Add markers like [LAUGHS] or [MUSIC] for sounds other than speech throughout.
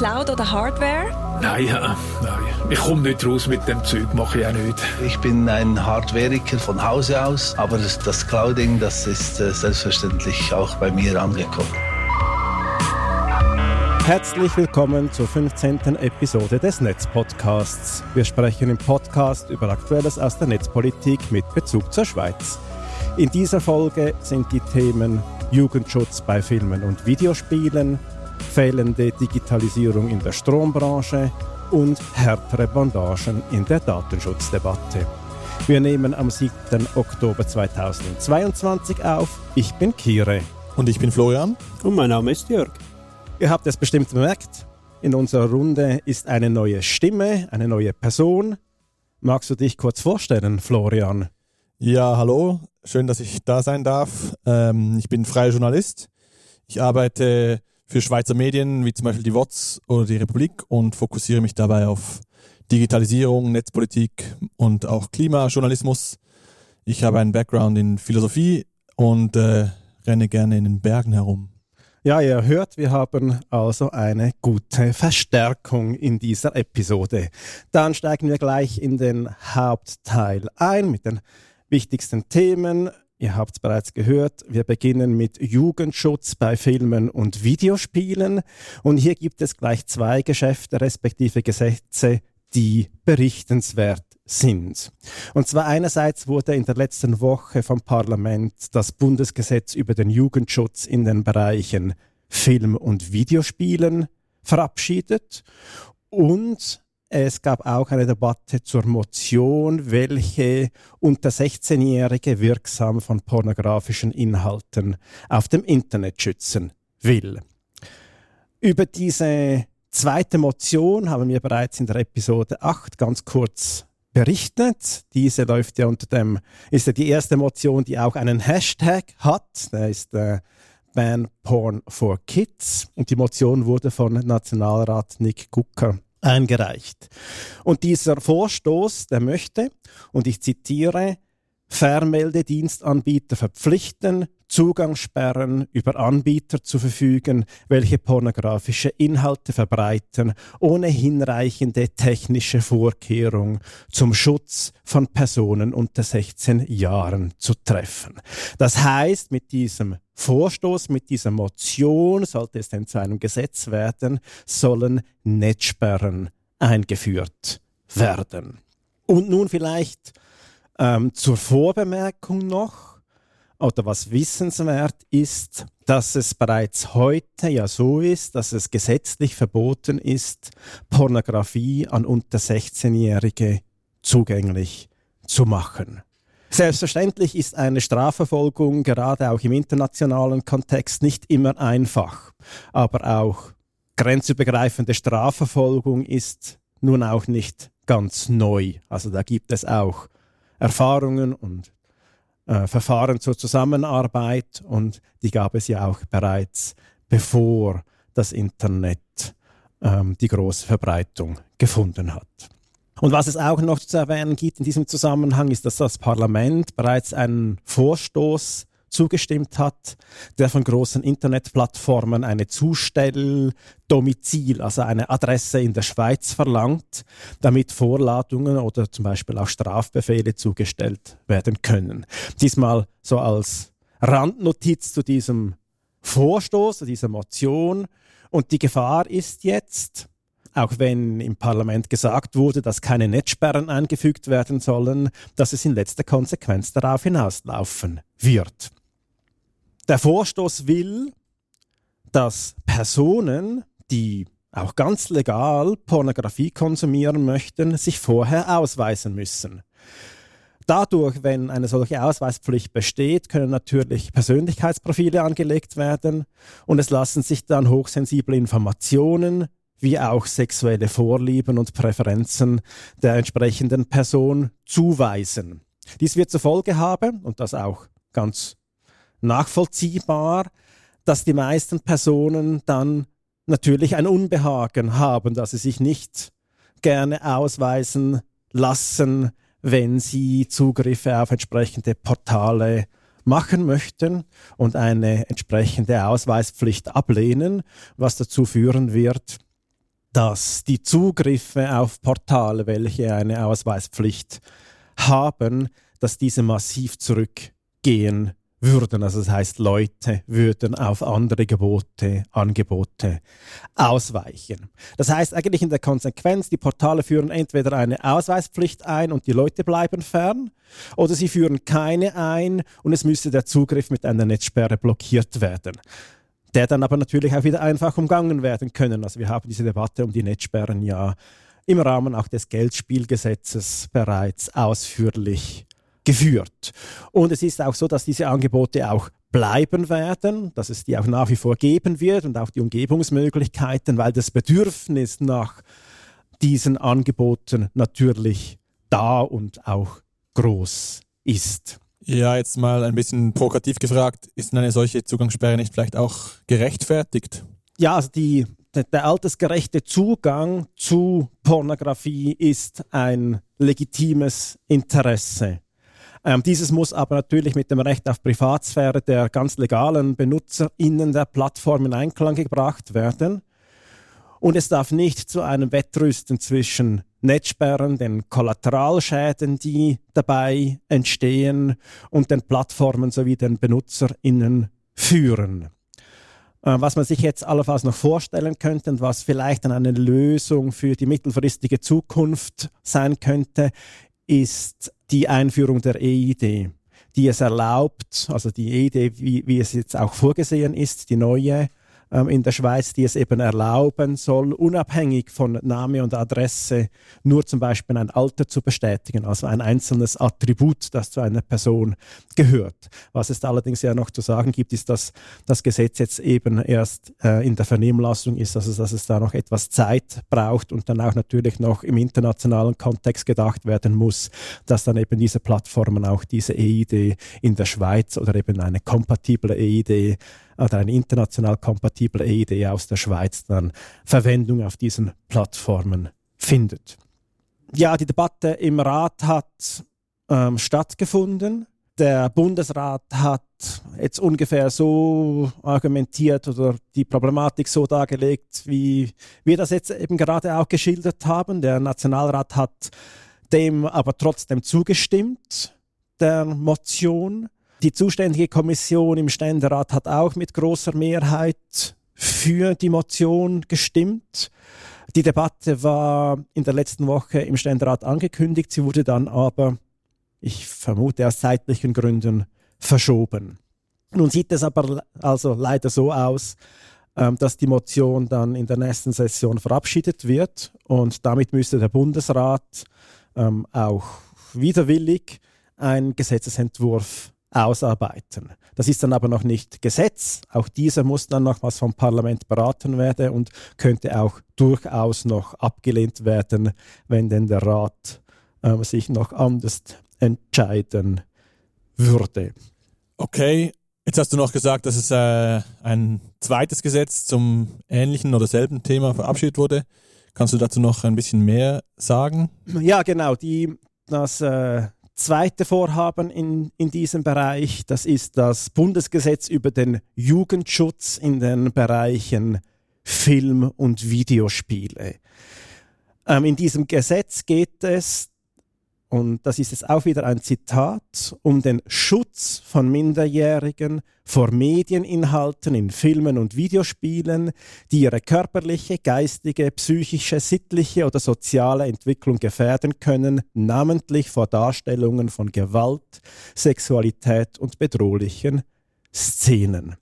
Cloud oder Hardware? Nein, ja, nein. Ich komme nicht raus mit dem Zeug, mache ich auch nicht. Ich bin ein Hardwareiker von Hause aus, aber das, Clouding, das ist äh, selbstverständlich auch bei mir angekommen. Herzlich willkommen zur 15. Episode des Netzpodcasts. Wir sprechen im Podcast über Aktuelles aus der Netzpolitik mit Bezug zur Schweiz. In dieser Folge sind die Themen Jugendschutz bei Filmen und Videospielen, fehlende Digitalisierung in der Strombranche und härtere Bandagen in der Datenschutzdebatte. Wir nehmen am 7. Oktober 2022 auf. Ich bin Kire. Und ich bin Florian. Und mein Name ist Jörg. Ihr habt es bestimmt bemerkt, in unserer Runde ist eine neue Stimme, eine neue Person. Magst du dich kurz vorstellen, Florian? Ja, hallo. Schön, dass ich da sein darf. Ähm, ich bin freier Journalist. Ich arbeite für Schweizer Medien wie zum Beispiel die WOTS oder die Republik und fokussiere mich dabei auf Digitalisierung, Netzpolitik und auch Klimajournalismus. Ich habe einen Background in Philosophie und äh, renne gerne in den Bergen herum. Ja, ihr hört, wir haben also eine gute Verstärkung in dieser Episode. Dann steigen wir gleich in den Hauptteil ein mit den wichtigsten Themen. Ihr habt es bereits gehört, wir beginnen mit Jugendschutz bei Filmen und Videospielen. Und hier gibt es gleich zwei Geschäfte respektive Gesetze, die berichtenswert sind. Und zwar einerseits wurde in der letzten Woche vom Parlament das Bundesgesetz über den Jugendschutz in den Bereichen Film und Videospielen verabschiedet und es gab auch eine Debatte zur Motion, welche unter 16-Jährige wirksam von pornografischen Inhalten auf dem Internet schützen will. Über diese zweite Motion haben wir bereits in der Episode 8 ganz kurz berichtet. Diese läuft ja unter dem, ist ja die erste Motion, die auch einen Hashtag hat. Der ist äh, Ban Porn for Kids. Und die Motion wurde von Nationalrat Nick Gucker eingereicht. Und dieser Vorstoß, der möchte, und ich zitiere, Fernmeldedienstanbieter verpflichten, Zugangssperren über Anbieter zu verfügen, welche pornografische Inhalte verbreiten, ohne hinreichende technische Vorkehrung zum Schutz von Personen unter 16 Jahren zu treffen. Das heißt, mit diesem Vorstoß, mit dieser Motion, sollte es denn zu einem Gesetz werden, sollen Netzsperren eingeführt werden. Und nun vielleicht ähm, zur Vorbemerkung noch, oder was wissenswert ist, dass es bereits heute ja so ist, dass es gesetzlich verboten ist, Pornografie an unter 16-Jährige zugänglich zu machen. Selbstverständlich ist eine Strafverfolgung gerade auch im internationalen Kontext nicht immer einfach, aber auch grenzübergreifende Strafverfolgung ist nun auch nicht ganz neu. Also da gibt es auch Erfahrungen und äh, Verfahren zur Zusammenarbeit und die gab es ja auch bereits bevor das Internet ähm, die große Verbreitung gefunden hat. Und was es auch noch zu erwähnen gibt in diesem Zusammenhang, ist, dass das Parlament bereits einen Vorstoß zugestimmt hat, der von großen Internetplattformen eine Zustelldomizil, also eine Adresse in der Schweiz verlangt, damit Vorladungen oder zum Beispiel auch Strafbefehle zugestellt werden können. Diesmal so als Randnotiz zu diesem Vorstoß, zu dieser Motion. Und die Gefahr ist jetzt, auch wenn im Parlament gesagt wurde, dass keine Netzsperren eingefügt werden sollen, dass es in letzter Konsequenz darauf hinauslaufen wird. Der Vorstoß will, dass Personen, die auch ganz legal Pornografie konsumieren möchten, sich vorher ausweisen müssen. Dadurch, wenn eine solche Ausweispflicht besteht, können natürlich Persönlichkeitsprofile angelegt werden und es lassen sich dann hochsensible Informationen wie auch sexuelle Vorlieben und Präferenzen der entsprechenden Person zuweisen. Dies wird zur Folge haben, und das auch ganz nachvollziehbar, dass die meisten Personen dann natürlich ein Unbehagen haben, dass sie sich nicht gerne ausweisen lassen, wenn sie Zugriffe auf entsprechende Portale machen möchten und eine entsprechende Ausweispflicht ablehnen, was dazu führen wird, dass die Zugriffe auf Portale, welche eine Ausweispflicht haben, dass diese massiv zurückgehen würden. Also das heißt, Leute würden auf andere Gebote, Angebote ausweichen. Das heißt eigentlich in der Konsequenz, die Portale führen entweder eine Ausweispflicht ein und die Leute bleiben fern, oder sie führen keine ein und es müsste der Zugriff mit einer Netzsperre blockiert werden der dann aber natürlich auch wieder einfach umgangen werden können. Also wir haben diese Debatte um die Netzsperren ja im Rahmen auch des Geldspielgesetzes bereits ausführlich geführt. Und es ist auch so, dass diese Angebote auch bleiben werden, dass es die auch nach wie vor geben wird und auch die Umgebungsmöglichkeiten, weil das Bedürfnis nach diesen Angeboten natürlich da und auch groß ist. Ja, jetzt mal ein bisschen provokativ gefragt, ist eine solche Zugangssperre nicht vielleicht auch gerechtfertigt? Ja, also die, der, altersgerechte Zugang zu Pornografie ist ein legitimes Interesse. Ähm, dieses muss aber natürlich mit dem Recht auf Privatsphäre der ganz legalen BenutzerInnen der Plattform in Einklang gebracht werden. Und es darf nicht zu einem Wettrüsten zwischen Netzsperren, den Kollateralschäden, die dabei entstehen und den Plattformen sowie den BenutzerInnen führen. Äh, was man sich jetzt allenfalls noch vorstellen könnte und was vielleicht dann eine Lösung für die mittelfristige Zukunft sein könnte, ist die Einführung der EID, die es erlaubt, also die EID, wie, wie es jetzt auch vorgesehen ist, die neue, in der Schweiz, die es eben erlauben soll, unabhängig von Name und Adresse nur zum Beispiel ein Alter zu bestätigen, also ein einzelnes Attribut, das zu einer Person gehört. Was es allerdings ja noch zu sagen gibt, ist, dass das Gesetz jetzt eben erst äh, in der Vernehmlassung ist, also dass es da noch etwas Zeit braucht und dann auch natürlich noch im internationalen Kontext gedacht werden muss, dass dann eben diese Plattformen auch diese EID in der Schweiz oder eben eine kompatible EID oder eine international kompatible EID aus der Schweiz dann Verwendung auf diesen Plattformen findet. Ja, die Debatte im Rat hat ähm, stattgefunden. Der Bundesrat hat jetzt ungefähr so argumentiert oder die Problematik so dargelegt, wie wir das jetzt eben gerade auch geschildert haben. Der Nationalrat hat dem aber trotzdem zugestimmt, der Motion. Die zuständige Kommission im Ständerat hat auch mit großer Mehrheit für die Motion gestimmt. Die Debatte war in der letzten Woche im Ständerat angekündigt, sie wurde dann aber, ich vermute aus zeitlichen Gründen, verschoben. Nun sieht es aber also leider so aus, ähm, dass die Motion dann in der nächsten Session verabschiedet wird und damit müsste der Bundesrat ähm, auch widerwillig einen Gesetzesentwurf ausarbeiten. Das ist dann aber noch nicht Gesetz. Auch dieser muss dann noch was vom Parlament beraten werden und könnte auch durchaus noch abgelehnt werden, wenn denn der Rat äh, sich noch anders entscheiden würde. Okay, jetzt hast du noch gesagt, dass es äh, ein zweites Gesetz zum ähnlichen oder selben Thema verabschiedet wurde. Kannst du dazu noch ein bisschen mehr sagen? Ja, genau. Die, das äh, zweite Vorhaben in, in diesem Bereich, das ist das Bundesgesetz über den Jugendschutz in den Bereichen Film und Videospiele. Ähm, in diesem Gesetz geht es und das ist jetzt auch wieder ein Zitat, um den Schutz von Minderjährigen vor Medieninhalten in Filmen und Videospielen, die ihre körperliche, geistige, psychische, sittliche oder soziale Entwicklung gefährden können, namentlich vor Darstellungen von Gewalt, Sexualität und bedrohlichen Szenen.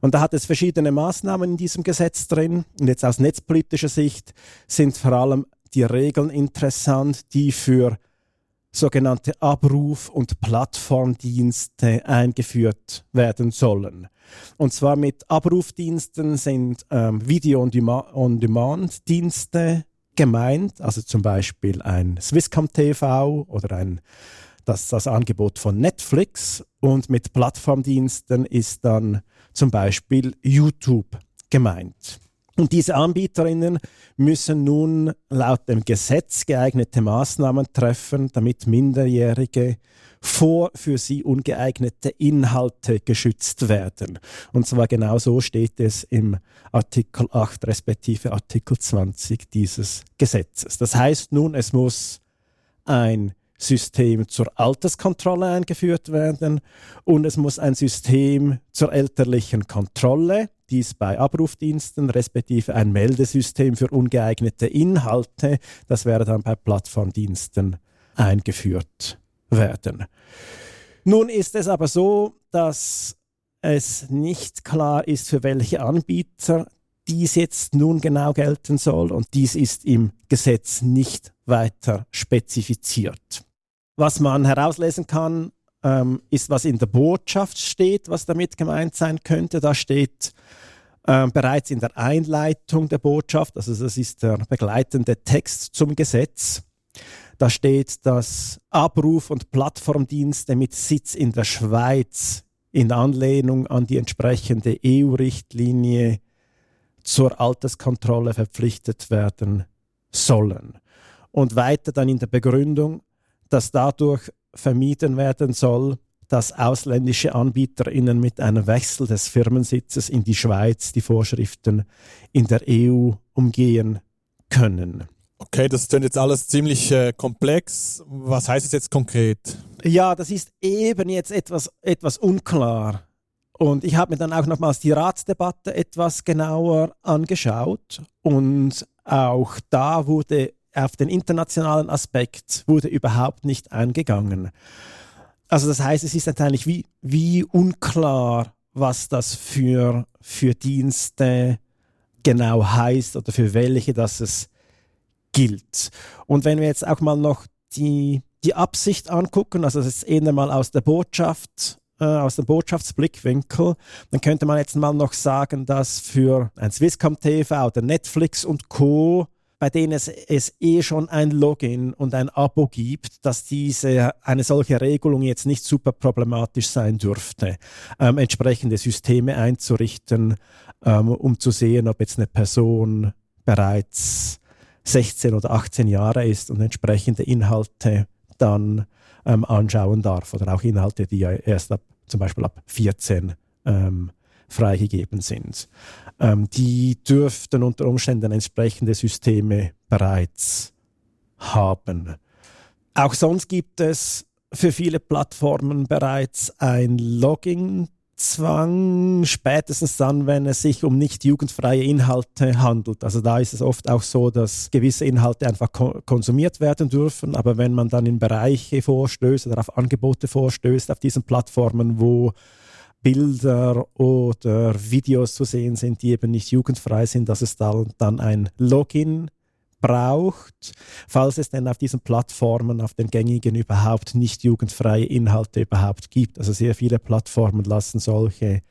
Und da hat es verschiedene Maßnahmen in diesem Gesetz drin. Und jetzt aus netzpolitischer Sicht sind vor allem die Regeln interessant, die für sogenannte Abruf- und Plattformdienste eingeführt werden sollen. Und zwar mit Abrufdiensten sind ähm, Video-on-Demand-Dienste gemeint, also zum Beispiel ein Swisscom TV oder ein, das, das Angebot von Netflix. Und mit Plattformdiensten ist dann zum Beispiel YouTube gemeint. Und diese Anbieterinnen müssen nun laut dem Gesetz geeignete Maßnahmen treffen, damit Minderjährige vor für sie ungeeignete Inhalte geschützt werden. Und zwar genau so steht es im Artikel 8 respektive Artikel 20 dieses Gesetzes. Das heißt nun, es muss ein System zur Alterskontrolle eingeführt werden und es muss ein System zur elterlichen Kontrolle, dies bei Abrufdiensten, respektive ein Meldesystem für ungeeignete Inhalte, das wäre dann bei Plattformdiensten eingeführt werden. Nun ist es aber so, dass es nicht klar ist, für welche Anbieter dies jetzt nun genau gelten soll und dies ist im Gesetz nicht weiter spezifiziert. Was man herauslesen kann, ähm, ist, was in der Botschaft steht, was damit gemeint sein könnte. Da steht ähm, bereits in der Einleitung der Botschaft, also das ist der begleitende Text zum Gesetz. Da steht, dass Abruf- und Plattformdienste mit Sitz in der Schweiz in Anlehnung an die entsprechende EU-Richtlinie zur Alterskontrolle verpflichtet werden sollen. Und weiter dann in der Begründung, dass dadurch vermieden werden soll, dass ausländische AnbieterInnen mit einem Wechsel des Firmensitzes in die Schweiz die Vorschriften in der EU umgehen können. Okay, das ist jetzt alles ziemlich äh, komplex. Was heißt es jetzt konkret? Ja, das ist eben jetzt etwas, etwas unklar. Und ich habe mir dann auch nochmals die Ratsdebatte etwas genauer angeschaut und auch da wurde auf den internationalen Aspekt wurde überhaupt nicht eingegangen. Also das heißt, es ist eigentlich wie, wie unklar, was das für, für Dienste genau heißt oder für welche das es gilt. Und wenn wir jetzt auch mal noch die, die Absicht angucken, also das ist eher mal aus der Botschaft, äh, aus dem Botschaftsblickwinkel, dann könnte man jetzt mal noch sagen, dass für ein Swisscom TV oder Netflix und Co bei denen es, es eh schon ein Login und ein Abo gibt, dass diese, eine solche Regelung jetzt nicht super problematisch sein dürfte, ähm, entsprechende Systeme einzurichten, ähm, um zu sehen, ob jetzt eine Person bereits 16 oder 18 Jahre ist und entsprechende Inhalte dann ähm, anschauen darf oder auch Inhalte, die ja erst ab zum Beispiel ab 14 ähm, freigegeben sind. Ähm, die dürften unter Umständen entsprechende Systeme bereits haben. Auch sonst gibt es für viele Plattformen bereits ein Login Zwang, spätestens dann, wenn es sich um nicht jugendfreie Inhalte handelt. Also da ist es oft auch so, dass gewisse Inhalte einfach ko konsumiert werden dürfen, aber wenn man dann in Bereiche vorstößt oder auf Angebote vorstößt auf diesen Plattformen, wo Bilder oder Videos zu sehen sind, die eben nicht jugendfrei sind, dass es dann, dann ein Login braucht, falls es denn auf diesen Plattformen, auf den gängigen überhaupt nicht jugendfreie Inhalte überhaupt gibt. Also sehr viele Plattformen lassen solche,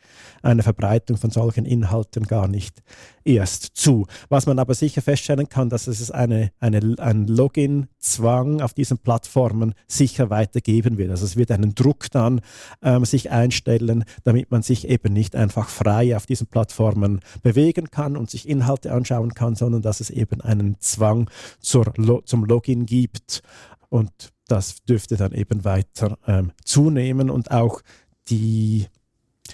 eine Verbreitung von solchen Inhalten gar nicht erst zu. Was man aber sicher feststellen kann, dass es eine, eine, ein Login-Zwang auf diesen Plattformen sicher weitergeben wird. Also es wird einen Druck dann ähm, sich einstellen, damit man sich eben nicht einfach frei auf diesen Plattformen bewegen kann und sich Inhalte anschauen kann, sondern dass es eben einen Zwang Zwang zur, zum Login gibt. Und das dürfte dann eben weiter ähm, zunehmen und auch die,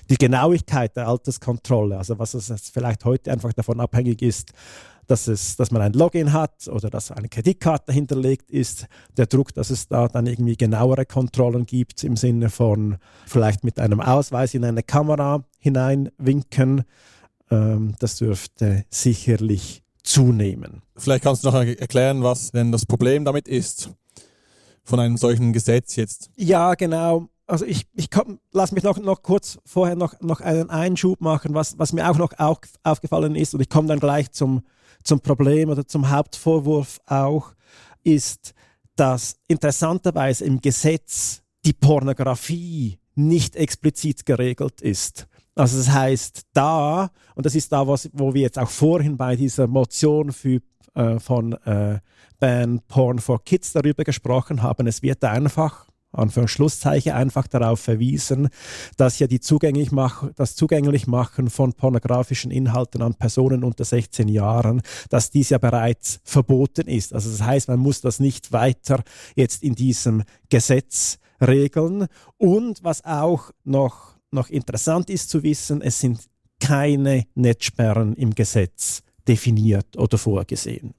die Genauigkeit der Alterskontrolle, also was es vielleicht heute einfach davon abhängig ist, dass, es, dass man ein Login hat oder dass eine Kreditkarte hinterlegt ist, der Druck, dass es da dann irgendwie genauere Kontrollen gibt im Sinne von vielleicht mit einem Ausweis in eine Kamera hineinwinken, ähm, das dürfte sicherlich zunehmen. Vielleicht kannst du noch erklären, was denn das Problem damit ist, von einem solchen Gesetz jetzt. Ja, genau. Also ich, ich lass mich noch, noch kurz vorher noch, noch einen Einschub machen, was, was mir auch noch aufgefallen ist, und ich komme dann gleich zum, zum Problem oder zum Hauptvorwurf auch, ist, dass interessanterweise im Gesetz die Pornografie nicht explizit geregelt ist. Also das heißt, da, und das ist da, was, wo wir jetzt auch vorhin bei dieser Motion für, äh, von äh, Ban Porn for Kids darüber gesprochen haben, es wird einfach Anführungsschlusszeichen einfach darauf verwiesen, dass ja die zugänglich mach, das Zugänglichmachen von pornografischen Inhalten an Personen unter 16 Jahren, dass dies ja bereits verboten ist. Also das heißt, man muss das nicht weiter jetzt in diesem Gesetz regeln. Und was auch noch, noch interessant ist zu wissen, es sind keine Netzsperren im Gesetz definiert oder vorgesehen.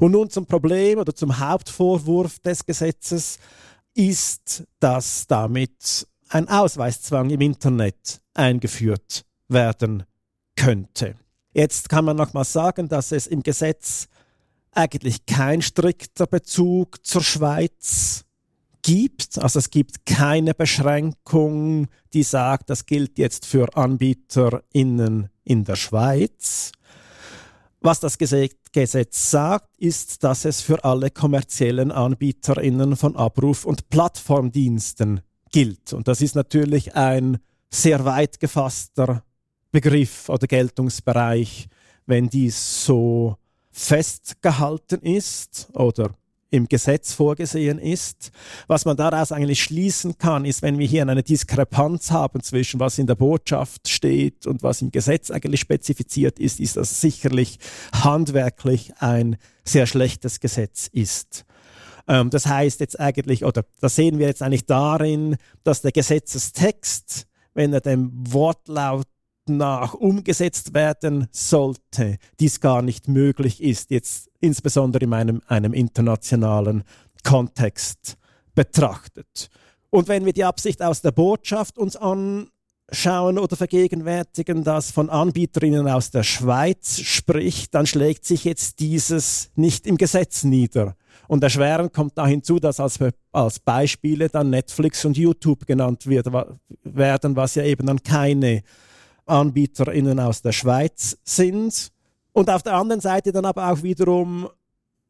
Und nun zum Problem oder zum Hauptvorwurf des Gesetzes ist, dass damit ein Ausweiszwang im Internet eingeführt werden könnte. Jetzt kann man nochmal sagen, dass es im Gesetz eigentlich kein strikter Bezug zur Schweiz gibt. Also es gibt keine Beschränkung, die sagt, das gilt jetzt für AnbieterInnen in der Schweiz. Was das Gesetz sagt, ist, dass es für alle kommerziellen AnbieterInnen von Abruf- und Plattformdiensten gilt. Und das ist natürlich ein sehr weit gefasster Begriff oder Geltungsbereich, wenn dies so festgehalten ist oder im Gesetz vorgesehen ist. Was man daraus eigentlich schließen kann, ist, wenn wir hier eine Diskrepanz haben zwischen was in der Botschaft steht und was im Gesetz eigentlich spezifiziert ist, ist das sicherlich handwerklich ein sehr schlechtes Gesetz ist. Ähm, das heißt jetzt eigentlich, oder das sehen wir jetzt eigentlich darin, dass der Gesetzestext, wenn er dem Wortlaut nach umgesetzt werden sollte, dies gar nicht möglich ist, jetzt insbesondere in einem, einem internationalen Kontext betrachtet. Und wenn wir die Absicht aus der Botschaft uns anschauen oder vergegenwärtigen, das von Anbieterinnen aus der Schweiz spricht, dann schlägt sich jetzt dieses nicht im Gesetz nieder. Und erschwerend kommt da hinzu, dass als, als Beispiele dann Netflix und YouTube genannt wird, werden, was ja eben dann keine AnbieterInnen aus der Schweiz sind. Und auf der anderen Seite dann aber auch wiederum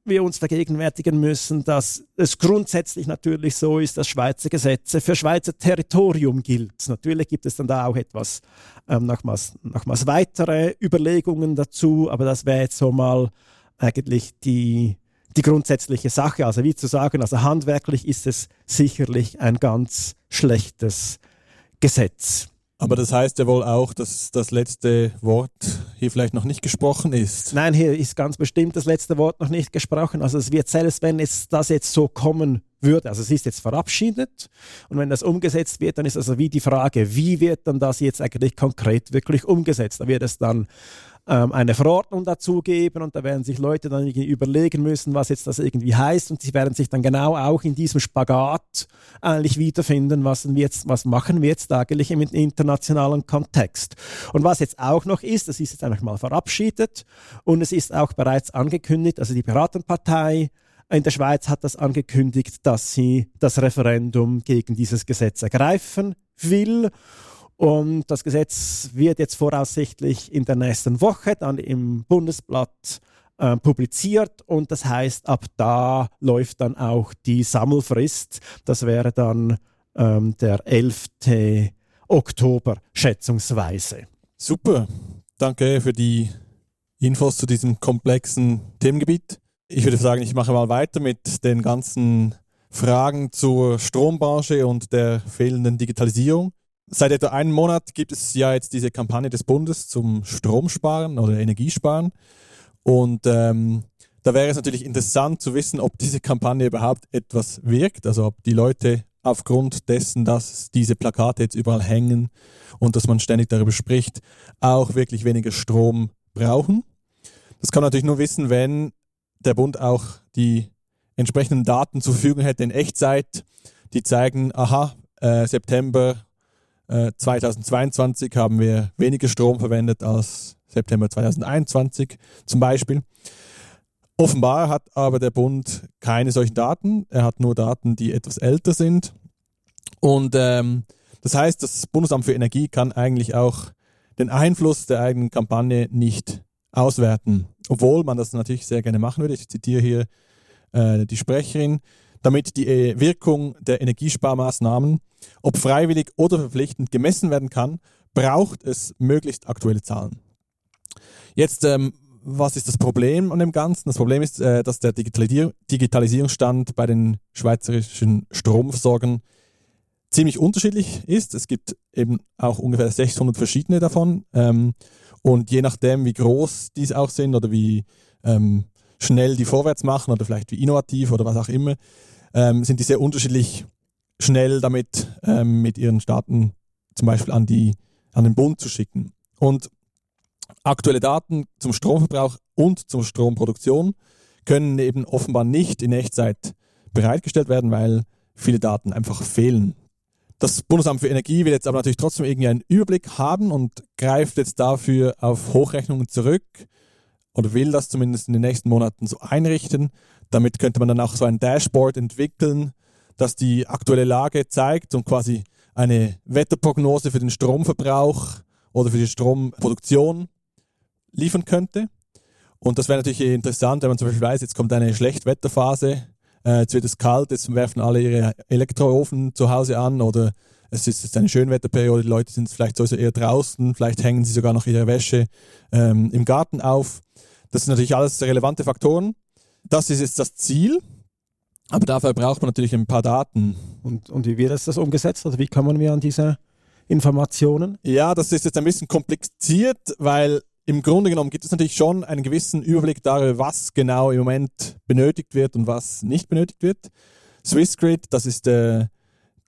wir uns vergegenwärtigen müssen, dass es grundsätzlich natürlich so ist, dass Schweizer Gesetze für Schweizer Territorium gilt. Natürlich gibt es dann da auch etwas ähm, nochmals, nochmals weitere Überlegungen dazu, aber das wäre jetzt so mal eigentlich die, die grundsätzliche Sache. Also wie zu sagen, also handwerklich ist es sicherlich ein ganz schlechtes Gesetz. Aber das heißt ja wohl auch, dass das letzte Wort hier vielleicht noch nicht gesprochen ist. Nein, hier ist ganz bestimmt das letzte Wort noch nicht gesprochen. Also es wird selbst, wenn es das jetzt so kommen würde, also es ist jetzt verabschiedet und wenn das umgesetzt wird, dann ist also wie die Frage, wie wird dann das jetzt eigentlich konkret wirklich umgesetzt? Da wird es dann ähm, eine Verordnung dazu und da werden sich Leute dann überlegen müssen, was jetzt das irgendwie heißt und sie werden sich dann genau auch in diesem Spagat eigentlich wiederfinden, was, jetzt, was machen wir jetzt eigentlich im internationalen Kontext. Und was jetzt auch noch ist, das ist jetzt einfach mal verabschiedet und es ist auch bereits angekündigt, also die Piratenpartei in der Schweiz hat das angekündigt, dass sie das Referendum gegen dieses Gesetz ergreifen will. Und das Gesetz wird jetzt voraussichtlich in der nächsten Woche dann im Bundesblatt äh, publiziert und das heißt, ab da läuft dann auch die Sammelfrist. Das wäre dann ähm, der 11. Oktober schätzungsweise. Super, danke für die Infos zu diesem komplexen Themengebiet. Ich würde sagen, ich mache mal weiter mit den ganzen Fragen zur Strombranche und der fehlenden Digitalisierung. Seit etwa einem Monat gibt es ja jetzt diese Kampagne des Bundes zum Stromsparen oder Energiesparen. Und ähm, da wäre es natürlich interessant zu wissen, ob diese Kampagne überhaupt etwas wirkt. Also ob die Leute aufgrund dessen, dass diese Plakate jetzt überall hängen und dass man ständig darüber spricht, auch wirklich weniger Strom brauchen. Das kann man natürlich nur wissen, wenn der Bund auch die entsprechenden Daten zur Verfügung hätte in Echtzeit, die zeigen, aha, äh, September 2022 äh, haben wir weniger Strom verwendet als September 2021 zum Beispiel. Offenbar hat aber der Bund keine solchen Daten. Er hat nur Daten, die etwas älter sind. Und ähm, das heißt, das Bundesamt für Energie kann eigentlich auch den Einfluss der eigenen Kampagne nicht auswerten. Obwohl man das natürlich sehr gerne machen würde. Ich zitiere hier äh, die Sprecherin damit die äh, Wirkung der Energiesparmaßnahmen, ob freiwillig oder verpflichtend, gemessen werden kann, braucht es möglichst aktuelle Zahlen. Jetzt, ähm, was ist das Problem an dem Ganzen? Das Problem ist, äh, dass der Digitalisierung, Digitalisierungsstand bei den schweizerischen Stromversorgern ziemlich unterschiedlich ist. Es gibt eben auch ungefähr 600 verschiedene davon. Ähm, und je nachdem, wie groß diese auch sind oder wie ähm, schnell die vorwärts machen oder vielleicht wie innovativ oder was auch immer, ähm, sind die sehr unterschiedlich schnell damit, ähm, mit ihren Staaten zum Beispiel an, die, an den Bund zu schicken. Und aktuelle Daten zum Stromverbrauch und zur Stromproduktion können eben offenbar nicht in Echtzeit bereitgestellt werden, weil viele Daten einfach fehlen. Das Bundesamt für Energie will jetzt aber natürlich trotzdem irgendwie einen Überblick haben und greift jetzt dafür auf Hochrechnungen zurück oder will das zumindest in den nächsten Monaten so einrichten. Damit könnte man dann auch so ein Dashboard entwickeln, das die aktuelle Lage zeigt und quasi eine Wetterprognose für den Stromverbrauch oder für die Stromproduktion liefern könnte. Und das wäre natürlich interessant, wenn man zum Beispiel weiß, jetzt kommt eine Schlechtwetterphase, äh, jetzt wird es kalt, jetzt werfen alle ihre Elektroofen zu Hause an oder es ist jetzt eine Schönwetterperiode, die Leute sind vielleicht sowieso eher draußen, vielleicht hängen sie sogar noch ihre Wäsche ähm, im Garten auf. Das sind natürlich alles relevante Faktoren. Das ist jetzt das Ziel, aber dafür braucht man natürlich ein paar Daten. Und, und wie wird das umgesetzt? Oder wie kommen wir an diese Informationen? Ja, das ist jetzt ein bisschen kompliziert, weil im Grunde genommen gibt es natürlich schon einen gewissen Überblick darüber, was genau im Moment benötigt wird und was nicht benötigt wird. Swissgrid, das ist äh,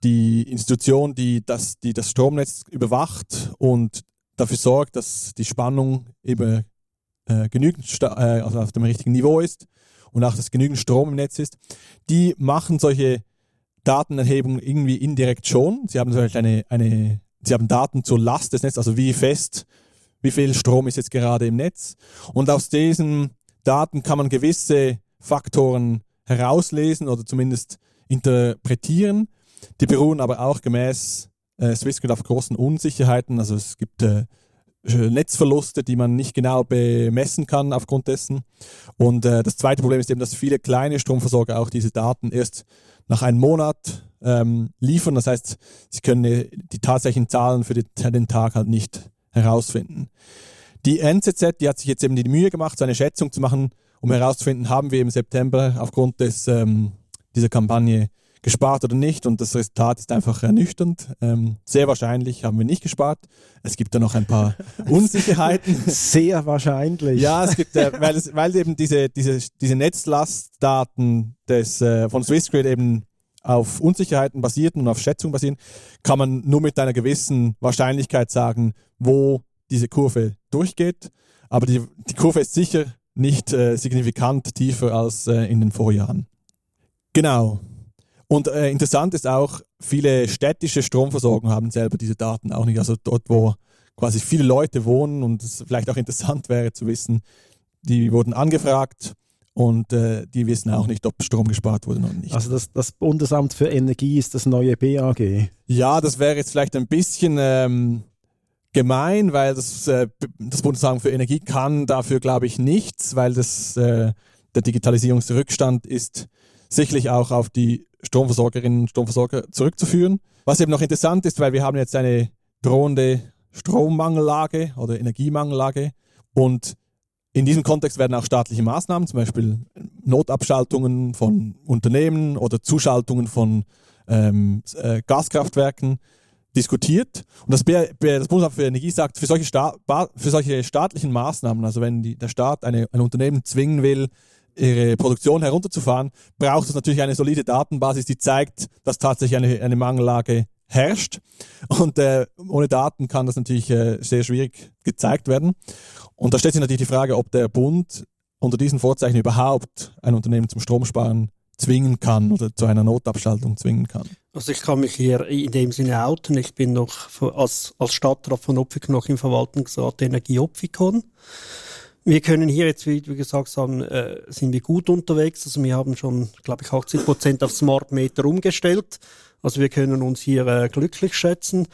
die Institution, die das, die das Stromnetz überwacht und dafür sorgt, dass die Spannung eben äh, genügend äh, also auf dem richtigen Niveau ist und auch, dass genügend Strom im Netz ist. Die machen solche Datenerhebungen irgendwie indirekt schon. Sie haben Beispiel eine, eine, sie haben Daten zur Last des Netzes, also wie fest wie viel Strom ist jetzt gerade im Netz. Und aus diesen Daten kann man gewisse Faktoren herauslesen oder zumindest interpretieren. Die beruhen aber auch gemäß äh, Swissgrid auf großen Unsicherheiten. Also es gibt äh, Netzverluste, die man nicht genau bemessen kann aufgrund dessen. Und äh, das zweite Problem ist eben, dass viele kleine Stromversorger auch diese Daten erst nach einem Monat ähm, liefern. Das heißt, sie können die tatsächlichen Zahlen für den Tag halt nicht herausfinden. Die NZZ, die hat sich jetzt eben die Mühe gemacht, so eine Schätzung zu machen, um herauszufinden, haben wir im September aufgrund des, ähm, dieser Kampagne gespart oder nicht. Und das Resultat ist einfach ernüchternd. Ähm, sehr wahrscheinlich haben wir nicht gespart. Es gibt da noch ein paar [LAUGHS] Unsicherheiten. Sehr wahrscheinlich. Ja, es gibt, äh, weil, es, weil eben diese, diese, diese Netzlastdaten des, äh, von Swissgrid eben auf Unsicherheiten basieren und auf Schätzungen basieren, kann man nur mit einer gewissen Wahrscheinlichkeit sagen, wo diese Kurve durchgeht. Aber die, die Kurve ist sicher nicht äh, signifikant tiefer als äh, in den Vorjahren. Genau. Und äh, interessant ist auch, viele städtische Stromversorgungen haben selber diese Daten auch nicht. Also dort, wo quasi viele Leute wohnen und es vielleicht auch interessant wäre zu wissen, die wurden angefragt und äh, die wissen auch nicht, ob Strom gespart wurde oder nicht. Also das, das, Bundesamt für Energie ist das neue BAG? Ja, das wäre jetzt vielleicht ein bisschen ähm, gemein, weil das, äh, das Bundesamt für Energie kann dafür, glaube ich, nichts, weil das, äh, der Digitalisierungsrückstand ist sicherlich auch auf die Stromversorgerinnen und Stromversorger zurückzuführen. Was eben noch interessant ist, weil wir haben jetzt eine drohende Strommangellage oder Energiemangellage und in diesem Kontext werden auch staatliche Maßnahmen, zum Beispiel Notabschaltungen von Unternehmen oder Zuschaltungen von ähm, äh, Gaskraftwerken diskutiert. Und das, das Bundesamt für Energie sagt, für solche, Sta für solche staatlichen Maßnahmen, also wenn die, der Staat eine, ein Unternehmen zwingen will, ihre Produktion herunterzufahren, braucht es natürlich eine solide Datenbasis, die zeigt, dass tatsächlich eine, eine Mangellage herrscht. Und äh, ohne Daten kann das natürlich äh, sehr schwierig gezeigt werden. Und da stellt sich natürlich die Frage, ob der Bund unter diesen Vorzeichen überhaupt ein Unternehmen zum Stromsparen zwingen kann oder zu einer Notabschaltung zwingen kann. Also ich kann mich hier in dem Sinne outen. Ich bin noch als, als Stadtrat von Opfikon noch im Verwaltungsrat Energie Opfikon. Wir können hier jetzt, wie wir gesagt haben, äh, sind wir gut unterwegs. Also wir haben schon, glaube ich, 80 Prozent auf Smart Meter umgestellt. Also wir können uns hier äh, glücklich schätzen.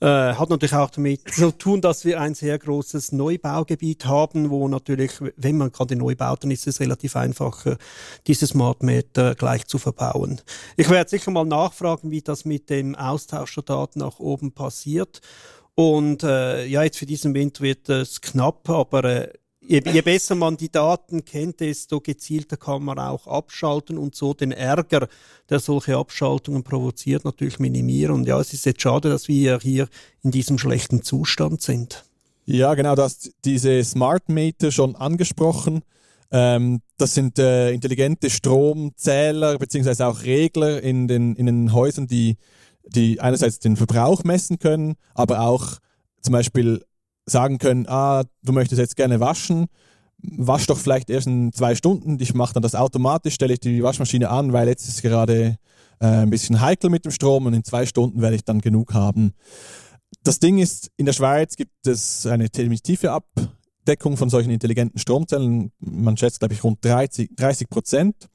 Äh, hat natürlich auch damit [LAUGHS] zu tun, dass wir ein sehr großes Neubaugebiet haben, wo natürlich, wenn man gerade neu baut, dann ist es relativ einfach, äh, diese Smart Meter gleich zu verbauen. Ich werde sicher mal nachfragen, wie das mit dem Austausch der Daten nach oben passiert. Und äh, ja, jetzt für diesen Winter wird es knapp, aber äh, je, je besser man die Daten kennt, desto gezielter kann man auch abschalten und so den Ärger, der solche Abschaltungen provoziert, natürlich minimieren. Und ja, es ist jetzt schade, dass wir hier in diesem schlechten Zustand sind. Ja, genau, du hast diese Smart Meter schon angesprochen. Ähm, das sind äh, intelligente Stromzähler beziehungsweise auch Regler in den, in den Häusern, die, die einerseits den Verbrauch messen können, aber auch zum Beispiel sagen können, ah, du möchtest jetzt gerne waschen, wasch doch vielleicht erst in zwei Stunden, ich mache dann das automatisch, stelle ich die Waschmaschine an, weil jetzt ist gerade äh, ein bisschen heikel mit dem Strom und in zwei Stunden werde ich dann genug haben. Das Ding ist, in der Schweiz gibt es eine tiefe Abdeckung von solchen intelligenten Stromzellen. Man schätzt, glaube ich, rund 30 Prozent.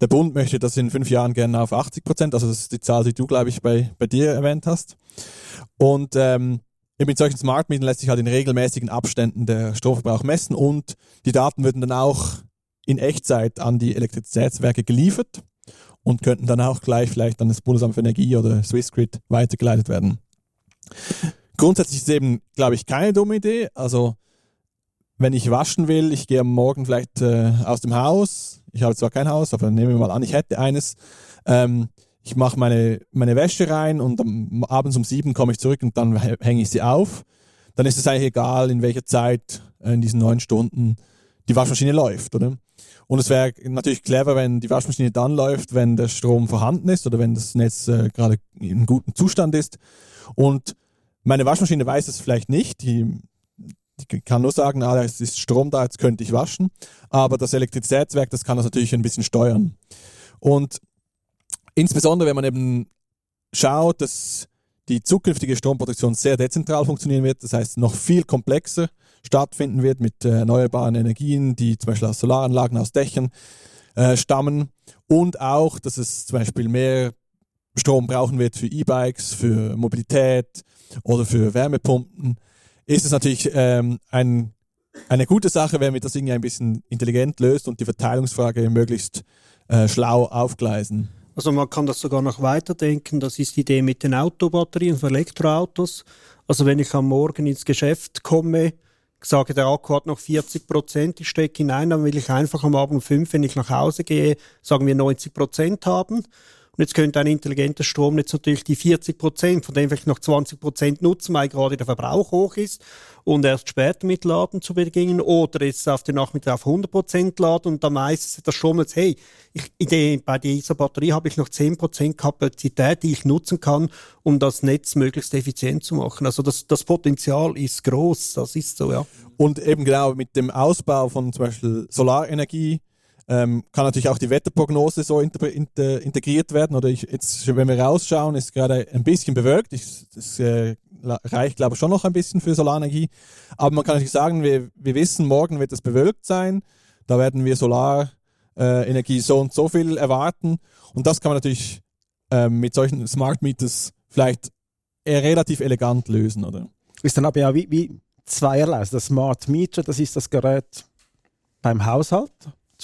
Der Bund möchte das in fünf Jahren gerne auf 80 Prozent. Also das ist die Zahl, die du, glaube ich, bei, bei dir erwähnt hast. Und ähm, mit solchen Smart Metern lässt sich halt in regelmäßigen Abständen der Stromverbrauch messen und die Daten würden dann auch in Echtzeit an die Elektrizitätswerke geliefert und könnten dann auch gleich vielleicht an das Bundesamt für Energie oder Swissgrid weitergeleitet werden. Grundsätzlich ist es eben, glaube ich, keine dumme Idee. Also, wenn ich waschen will, ich gehe am Morgen vielleicht äh, aus dem Haus. Ich habe zwar kein Haus, aber nehmen wir mal an, ich hätte eines. Ähm, ich mache meine, meine Wäsche rein und am, abends um sieben komme ich zurück und dann hänge ich sie auf. Dann ist es eigentlich egal, in welcher Zeit äh, in diesen neun Stunden die Waschmaschine läuft, oder? Und es wäre natürlich clever, wenn die Waschmaschine dann läuft, wenn der Strom vorhanden ist oder wenn das Netz äh, gerade in gutem Zustand ist. Und meine Waschmaschine weiß es vielleicht nicht. Die, die kann nur sagen, ah, es ist Strom da, jetzt könnte ich waschen. Aber das Elektrizitätswerk, das kann das natürlich ein bisschen steuern. Und insbesondere, wenn man eben schaut, dass die zukünftige Stromproduktion sehr dezentral funktionieren wird, das heißt noch viel komplexer stattfinden wird mit äh, erneuerbaren Energien, die zum Beispiel aus Solaranlagen, aus Dächern äh, stammen und auch, dass es zum Beispiel mehr Strom brauchen wird für E-Bikes, für Mobilität oder für Wärmepumpen, ist es natürlich ähm, ein, eine gute Sache, wenn wir das irgendwie ein bisschen intelligent löst und die Verteilungsfrage möglichst äh, schlau aufgleisen. Also man kann das sogar noch weiterdenken. Das ist die Idee mit den Autobatterien für Elektroautos. Also wenn ich am Morgen ins Geschäft komme, sage, der Akku hat noch 40 Prozent, ich stecke hinein, dann will ich einfach am Abend fünf, wenn ich nach Hause gehe, sagen wir 90 Prozent haben. Und jetzt könnte ein intelligentes Stromnetz natürlich die 40 Prozent, von dem vielleicht noch 20 Prozent nutzen, weil gerade der Verbrauch hoch ist und erst später mit Laden zu beginnen oder jetzt auf den Nachmittag auf 100 Prozent laden und dann meistens das Stromnetz, hey, ich, bei dieser Batterie habe ich noch 10 Prozent Kapazität, die ich nutzen kann, um das Netz möglichst effizient zu machen. Also das, das Potenzial ist groß, das ist so, ja. Und eben genau mit dem Ausbau von zum Beispiel Solarenergie, ähm, kann natürlich auch die Wetterprognose so inter, inter, integriert werden. Oder ich, jetzt, wenn wir rausschauen, ist gerade ein bisschen bewölkt. Ich, das äh, reicht, glaube ich, schon noch ein bisschen für Solarenergie. Aber man kann natürlich sagen, wir, wir wissen, morgen wird es bewölkt sein. Da werden wir Solarenergie äh, so und so viel erwarten. Und das kann man natürlich äh, mit solchen Smart Meters vielleicht relativ elegant lösen, oder? Ist dann aber ja wie, wie zweierlei. Also das Smart Meter, das ist das Gerät beim Haushalt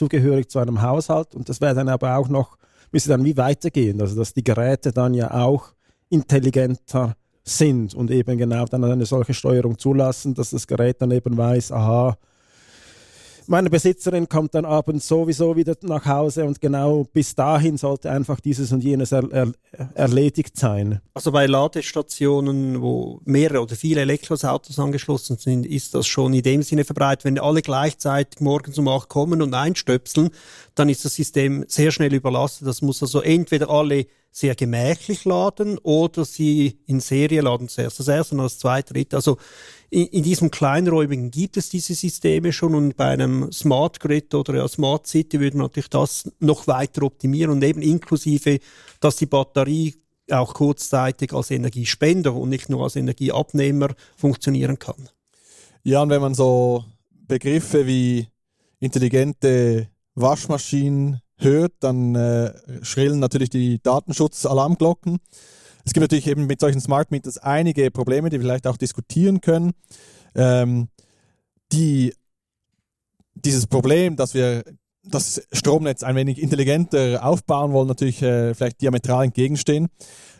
zugehörig zu einem Haushalt. Und das wäre dann aber auch noch, müsste dann wie weitergehen, also dass die Geräte dann ja auch intelligenter sind und eben genau dann eine solche Steuerung zulassen, dass das Gerät dann eben weiß, aha, meine Besitzerin kommt dann abends sowieso wieder nach Hause und genau bis dahin sollte einfach dieses und jenes er, er, erledigt sein. Also bei Ladestationen, wo mehrere oder viele Elektroautos angeschlossen sind, ist das schon in dem Sinne verbreitet. Wenn alle gleichzeitig morgens um acht kommen und einstöpseln, dann ist das System sehr schnell überlastet. Das muss also entweder alle sehr gemächlich laden oder sie in Serie laden zuerst das erste und das zweite, dritte. Also in, in diesem Kleinräumigen gibt es diese Systeme schon und bei einem Smart Grid oder ja, Smart City würde man natürlich das noch weiter optimieren und eben inklusive, dass die Batterie auch kurzzeitig als Energiespender und nicht nur als Energieabnehmer funktionieren kann. Ja, und wenn man so Begriffe wie intelligente Waschmaschinen hört, dann äh, schrillen natürlich die Datenschutzalarmglocken. Es gibt natürlich eben mit solchen Smart Meters einige Probleme, die wir vielleicht auch diskutieren können. Ähm, die, dieses Problem, dass wir das Stromnetz ein wenig intelligenter aufbauen wollen, natürlich äh, vielleicht diametral entgegenstehen.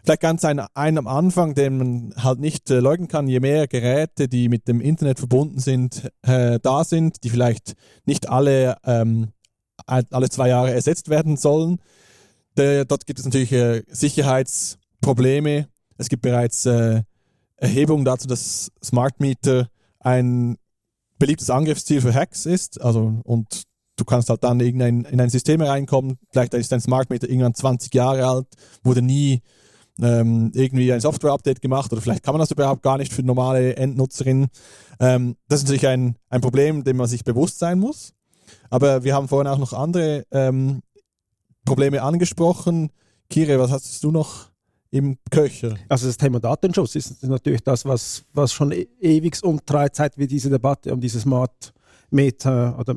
Vielleicht ganz ein, ein am Anfang, den man halt nicht äh, leugnen kann, je mehr Geräte, die mit dem Internet verbunden sind, äh, da sind, die vielleicht nicht alle, ähm, alle zwei Jahre ersetzt werden sollen. Der, dort gibt es natürlich äh, Sicherheitsprobleme. Es gibt bereits äh, Erhebungen dazu, dass Smart Meter ein beliebtes Angriffsziel für Hacks ist. Also, und du kannst halt dann irgendein, in ein System reinkommen, vielleicht ist dein Smart Meter irgendwann 20 Jahre alt, wurde nie ähm, irgendwie ein Software-Update gemacht oder vielleicht kann man das überhaupt gar nicht für normale Endnutzerinnen. Ähm, das ist natürlich ein, ein Problem, dem man sich bewusst sein muss. Aber wir haben vorhin auch noch andere ähm, Probleme angesprochen. Kire, was hast du noch im Köcher? Also das Thema Datenschutz ist natürlich das, was, was schon e ewig umtreibt, seit wir diese Debatte um diese Smart Meter oder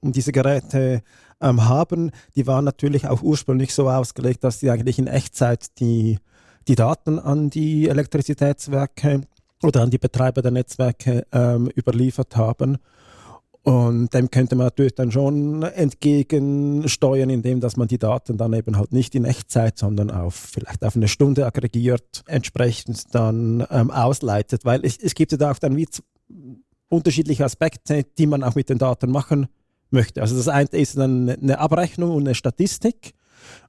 um diese Geräte ähm, haben. Die waren natürlich auch ursprünglich so ausgelegt, dass sie eigentlich in Echtzeit die die Daten an die Elektrizitätswerke oder an die Betreiber der Netzwerke ähm, überliefert haben. Und dem könnte man natürlich dann schon entgegensteuern, indem dass man die Daten dann eben halt nicht in Echtzeit, sondern auf vielleicht auf eine Stunde aggregiert, entsprechend dann ähm, ausleitet. Weil es, es gibt ja da auch dann wie unterschiedliche Aspekte, die man auch mit den Daten machen möchte. Also das eine ist dann eine Abrechnung und eine Statistik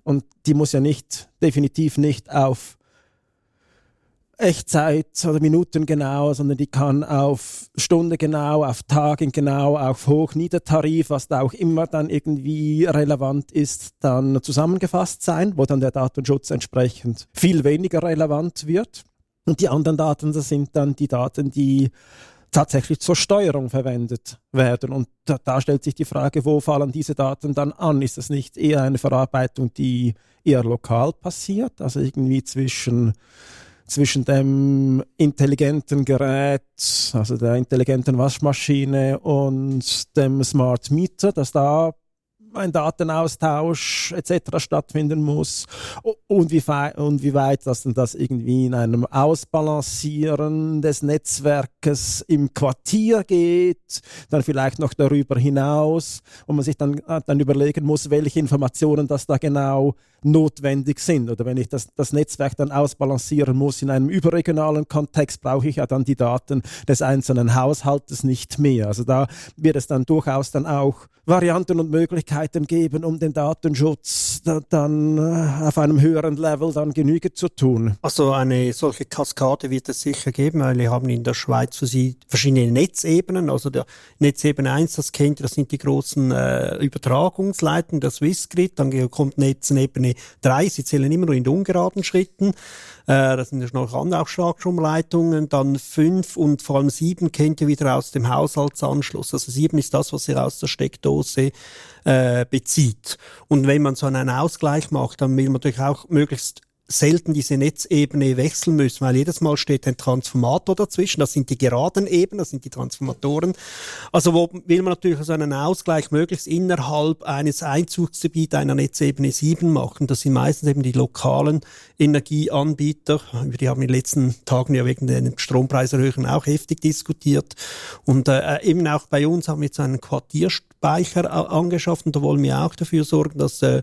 und die muss ja nicht, definitiv nicht auf Echtzeit oder Minuten genau, sondern die kann auf Stunde genau, auf Tagen genau, auf Hoch-Niedertarif, was da auch immer dann irgendwie relevant ist, dann zusammengefasst sein, wo dann der Datenschutz entsprechend viel weniger relevant wird. Und die anderen Daten, das sind dann die Daten, die tatsächlich zur Steuerung verwendet werden. Und da, da, stellt sich die Frage, wo fallen diese Daten dann an? Ist das nicht eher eine Verarbeitung, die eher lokal passiert, also irgendwie zwischen zwischen dem intelligenten Gerät, also der intelligenten Waschmaschine und dem Smart Meter, dass da ein Datenaustausch etc. stattfinden muss und wie, und wie weit das denn das irgendwie in einem Ausbalancieren des Netzwerkes im Quartier geht, dann vielleicht noch darüber hinaus und man sich dann, äh, dann überlegen muss, welche Informationen das da genau notwendig sind. Oder wenn ich das, das Netzwerk dann ausbalancieren muss in einem überregionalen Kontext, brauche ich ja dann die Daten des einzelnen Haushaltes nicht mehr. Also da wird es dann durchaus dann auch Varianten und Möglichkeiten geben, um den Datenschutz da, dann äh, auf einem höheren Level dann Genüge zu tun. Also eine solche Kaskade wird es sicher geben, weil wir haben in der Schweiz für Sie verschiedene Netzebenen. Also der Netzebene 1, das kennt ihr, das sind die großen äh, Übertragungsleitungen, der Swissgrid, dann kommt Netzebene 3, sie zählen immer nur in ungeraden Schritten. Äh, das sind ja auch Starkstromleitungen. Dann 5 und vor allem 7 kennt ihr wieder aus dem Haushaltsanschluss. Also 7 ist das, was ihr aus der Steckdose äh, bezieht. Und wenn man so einen Ausgleich macht, dann will man natürlich auch möglichst selten diese Netzebene wechseln müssen, weil jedes Mal steht ein Transformator dazwischen. Das sind die geraden Ebenen, das sind die Transformatoren. Also wo will man natürlich so einen Ausgleich möglichst innerhalb eines Einzugsgebiets einer Netzebene 7 machen. Das sind meistens eben die lokalen Energieanbieter. Die haben in den letzten Tagen ja wegen den Strompreiserhöhungen auch heftig diskutiert. Und äh, eben auch bei uns haben wir jetzt einen Quartierspeicher äh, angeschafft und da wollen wir auch dafür sorgen, dass äh,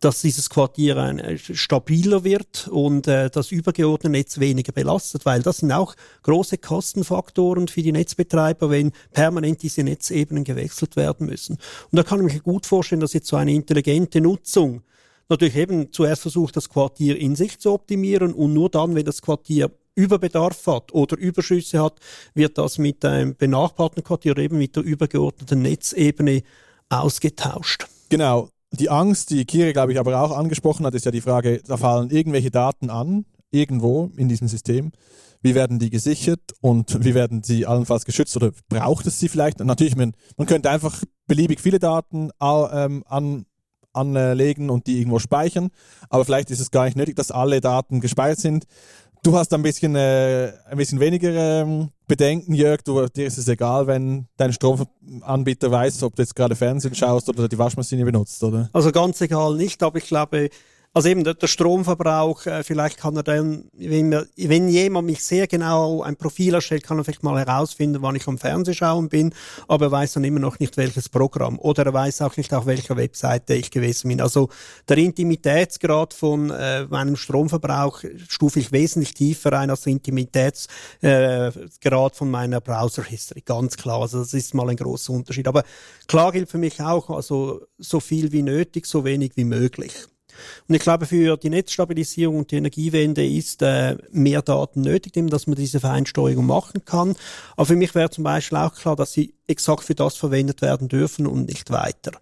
dass dieses Quartier ein, stabiler wird und äh, das übergeordnete Netz weniger belastet, weil das sind auch große Kostenfaktoren für die Netzbetreiber, wenn permanent diese Netzebenen gewechselt werden müssen. Und da kann ich mir gut vorstellen, dass jetzt so eine intelligente Nutzung natürlich eben zuerst versucht, das Quartier in sich zu optimieren und nur dann, wenn das Quartier Überbedarf hat oder Überschüsse hat, wird das mit einem benachbarten Quartier eben mit der übergeordneten Netzebene ausgetauscht. Genau, die Angst, die Kire, glaube ich, aber auch angesprochen hat, ist ja die Frage, da fallen irgendwelche Daten an, irgendwo in diesem System. Wie werden die gesichert und wie werden sie allenfalls geschützt oder braucht es sie vielleicht? natürlich, man, man könnte einfach beliebig viele Daten ähm, an, anlegen und die irgendwo speichern, aber vielleicht ist es gar nicht nötig, dass alle Daten gespeichert sind. Du hast ein bisschen, äh, ein bisschen weniger ähm, Bedenken, Jörg. Du, dir ist es egal, wenn dein Stromanbieter weiß, ob du jetzt gerade Fernsehen schaust oder die Waschmaschine benutzt, oder? Also ganz egal nicht, aber ich glaube, Also eben der, Stromverbrauch, äh, vielleicht kann er dann, wenn, wenn jemand mich sehr genau ein Profil erstellt, kann er vielleicht mal herausfinden, wann ich am Fernsehschauen bin, aber er weiß dann immer noch nicht welches Programm. Oder er weiß auch nicht, auf welcher Webseite ich gewesen bin. Also der Intimitätsgrad von äh, meinem Stromverbrauch stufe ich wesentlich tiefer ein als der Intimitätsgrad äh, von meiner Browser-History. Ganz klar. Also das ist mal ein großer Unterschied. Aber klar gilt für mich auch, also so viel wie nötig, so wenig wie möglich. Und ich glaube, für die Netzstabilisierung und die Energiewende ist äh, mehr Daten nötig, dass man diese Feinsteuerung machen kann. Aber für mich wäre zum Beispiel auch klar, dass sie exakt für das verwendet werden dürfen und nicht weiter.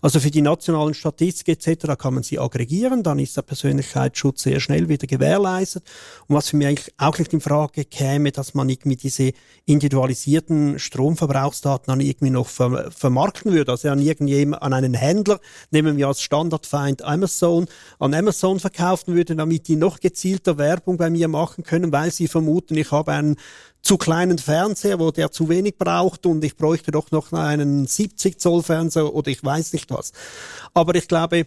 Also für die nationalen Statistiken etc. kann man sie aggregieren, dann ist der Persönlichkeitsschutz sehr schnell wieder gewährleistet. Und was für mich eigentlich auch nicht in Frage käme, dass man irgendwie diese individualisierten Stromverbrauchsdaten dann irgendwie noch ver vermarkten würde, also an irgendjemand, an einen Händler, nehmen wir als Standardfeind Amazon, an Amazon verkaufen würde, damit die noch gezielter Werbung bei mir machen können, weil sie vermuten, ich habe einen zu kleinen Fernseher, wo der zu wenig braucht und ich bräuchte doch noch einen 70 Zoll Fernseher oder ich weiß nicht was. Aber ich glaube,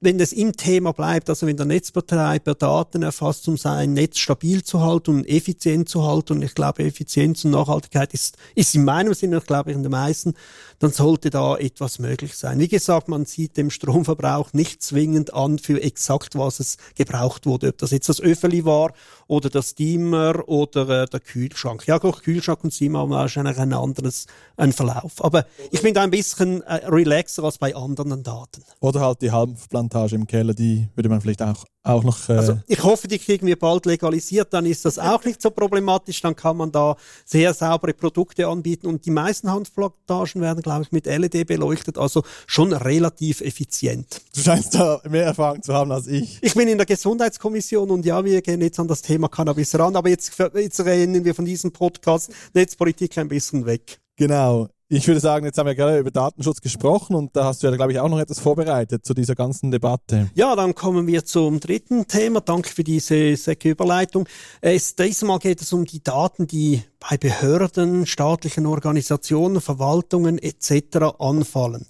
wenn das im Thema bleibt, also wenn der Netzbetreiber Daten erfasst, um sein Netz stabil zu halten und effizient zu halten, und ich glaube, Effizienz und Nachhaltigkeit ist, ist in meinem Sinne, ich glaube in den meisten, dann sollte da etwas möglich sein. Wie gesagt, man sieht dem Stromverbrauch nicht zwingend an für exakt, was es gebraucht wurde, ob das jetzt das Öffeli war oder der Steamer oder äh, der Kühlschrank. Ja, auch Kühlschrank und Steamer haben wahrscheinlich ein anderes einen Verlauf. Aber ich bin da ein bisschen äh, relaxer als bei anderen Daten. Oder halt die Halmplantage im Keller, die würde man vielleicht auch auch noch. Äh also ich hoffe, die kriegen wir bald legalisiert, dann ist das auch nicht so problematisch, dann kann man da sehr saubere Produkte anbieten und die meisten Hanfplantagen werden, glaube ich, mit LED beleuchtet, also schon relativ effizient. Du scheinst da mehr Erfahrung zu haben als ich. Ich bin in der Gesundheitskommission und ja, wir gehen jetzt an das Thema Cannabis ran, aber jetzt, jetzt rennen wir von diesem Podcast Netzpolitik ein bisschen weg. Genau. Ich würde sagen, jetzt haben wir gerade über Datenschutz gesprochen und da hast du ja, glaube ich, auch noch etwas vorbereitet zu dieser ganzen Debatte. Ja, dann kommen wir zum dritten Thema. Danke für diese säcke Überleitung. Es, diesmal geht es um die Daten, die bei Behörden, staatlichen Organisationen, Verwaltungen etc. anfallen.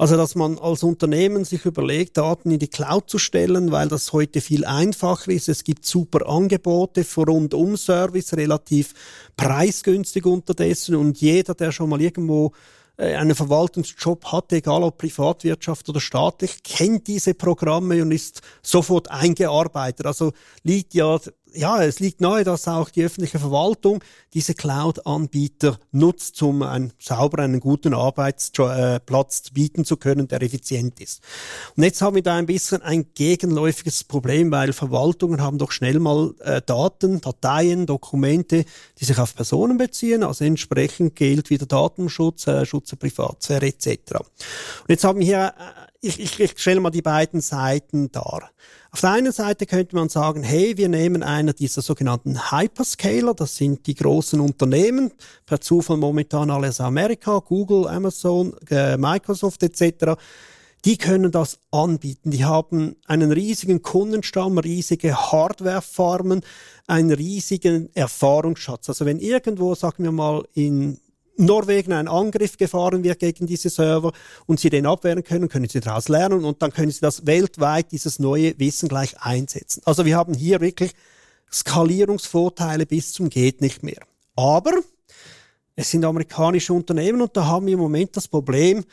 Also, dass man als Unternehmen sich überlegt, Daten in die Cloud zu stellen, weil das heute viel einfacher ist. Es gibt super Angebote für Rundum-Service, relativ preisgünstig unterdessen und jeder, der schon mal irgendwo äh, einen Verwaltungsjob hat, egal ob Privatwirtschaft oder staatlich, kennt diese Programme und ist sofort eingearbeitet. Also liegt ja ja, es liegt nahe, dass auch die öffentliche Verwaltung diese Cloud-Anbieter nutzt, um einen sauberen, einen guten Arbeitsplatz bieten zu können, der effizient ist. Und jetzt haben wir da ein bisschen ein gegenläufiges Problem, weil Verwaltungen haben doch schnell mal äh, Daten, Dateien, Dokumente, die sich auf Personen beziehen. Also entsprechend gilt wieder Datenschutz, äh, Schutz der Privatsphäre etc. Und jetzt haben wir hier, äh, ich, ich, ich stelle mal die beiden Seiten dar. Auf der einen Seite könnte man sagen, hey, wir nehmen einer dieser sogenannten Hyperscaler, das sind die großen Unternehmen, per Zufall momentan alles Amerika, Google, Amazon, äh, Microsoft etc., die können das anbieten. Die haben einen riesigen Kundenstamm, riesige Hardwarefarmen, einen riesigen Erfahrungsschatz. Also wenn irgendwo, sagen wir mal, in Norwegen ein Angriff gefahren wird gegen diese Server und sie den abwehren können, können sie daraus lernen und dann können sie das weltweit, dieses neue Wissen gleich einsetzen. Also wir haben hier wirklich Skalierungsvorteile bis zum geht nicht mehr. Aber es sind amerikanische Unternehmen und da haben wir im Moment das Problem,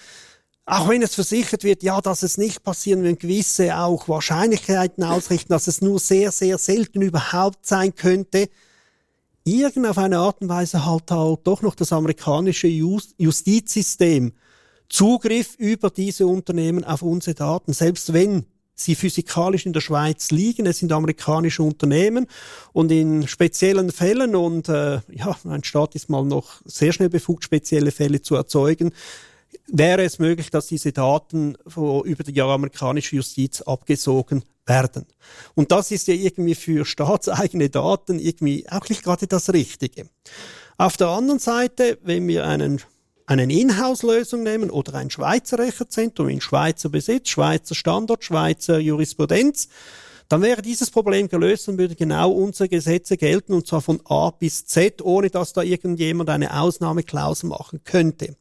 auch wenn es versichert wird, ja, dass es nicht passieren wird, gewisse auch Wahrscheinlichkeiten ausrichten, dass es nur sehr, sehr selten überhaupt sein könnte, irgend auf eine Art und Weise halt halt doch noch das amerikanische Justizsystem Zugriff über diese Unternehmen auf unsere Daten, selbst wenn sie physikalisch in der Schweiz liegen. Es sind amerikanische Unternehmen und in speziellen Fällen, und äh, ja, ein Staat ist mal noch sehr schnell befugt, spezielle Fälle zu erzeugen, wäre es möglich, dass diese Daten über die amerikanische Justiz abgesogen werden. Und das ist ja irgendwie für staatseigene Daten irgendwie auch nicht gerade das Richtige. Auf der anderen Seite, wenn wir einen einen Inhouse-Lösung nehmen oder ein Schweizer Rechenzentrum in Schweizer Besitz, Schweizer Standort, Schweizer Jurisprudenz, dann wäre dieses Problem gelöst und würde genau unsere Gesetze gelten und zwar von A bis Z, ohne dass da irgendjemand eine Ausnahmeklausel machen könnte.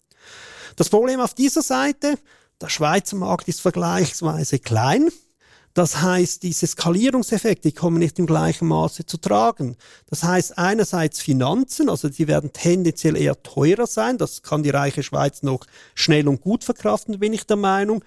Das Problem auf dieser Seite, der Schweizer Markt ist vergleichsweise klein. Das heißt, diese Skalierungseffekte, kommen nicht im gleichen Maße zu tragen. Das heißt, einerseits Finanzen, also die werden tendenziell eher teurer sein. Das kann die reiche Schweiz noch schnell und gut verkraften, bin ich der Meinung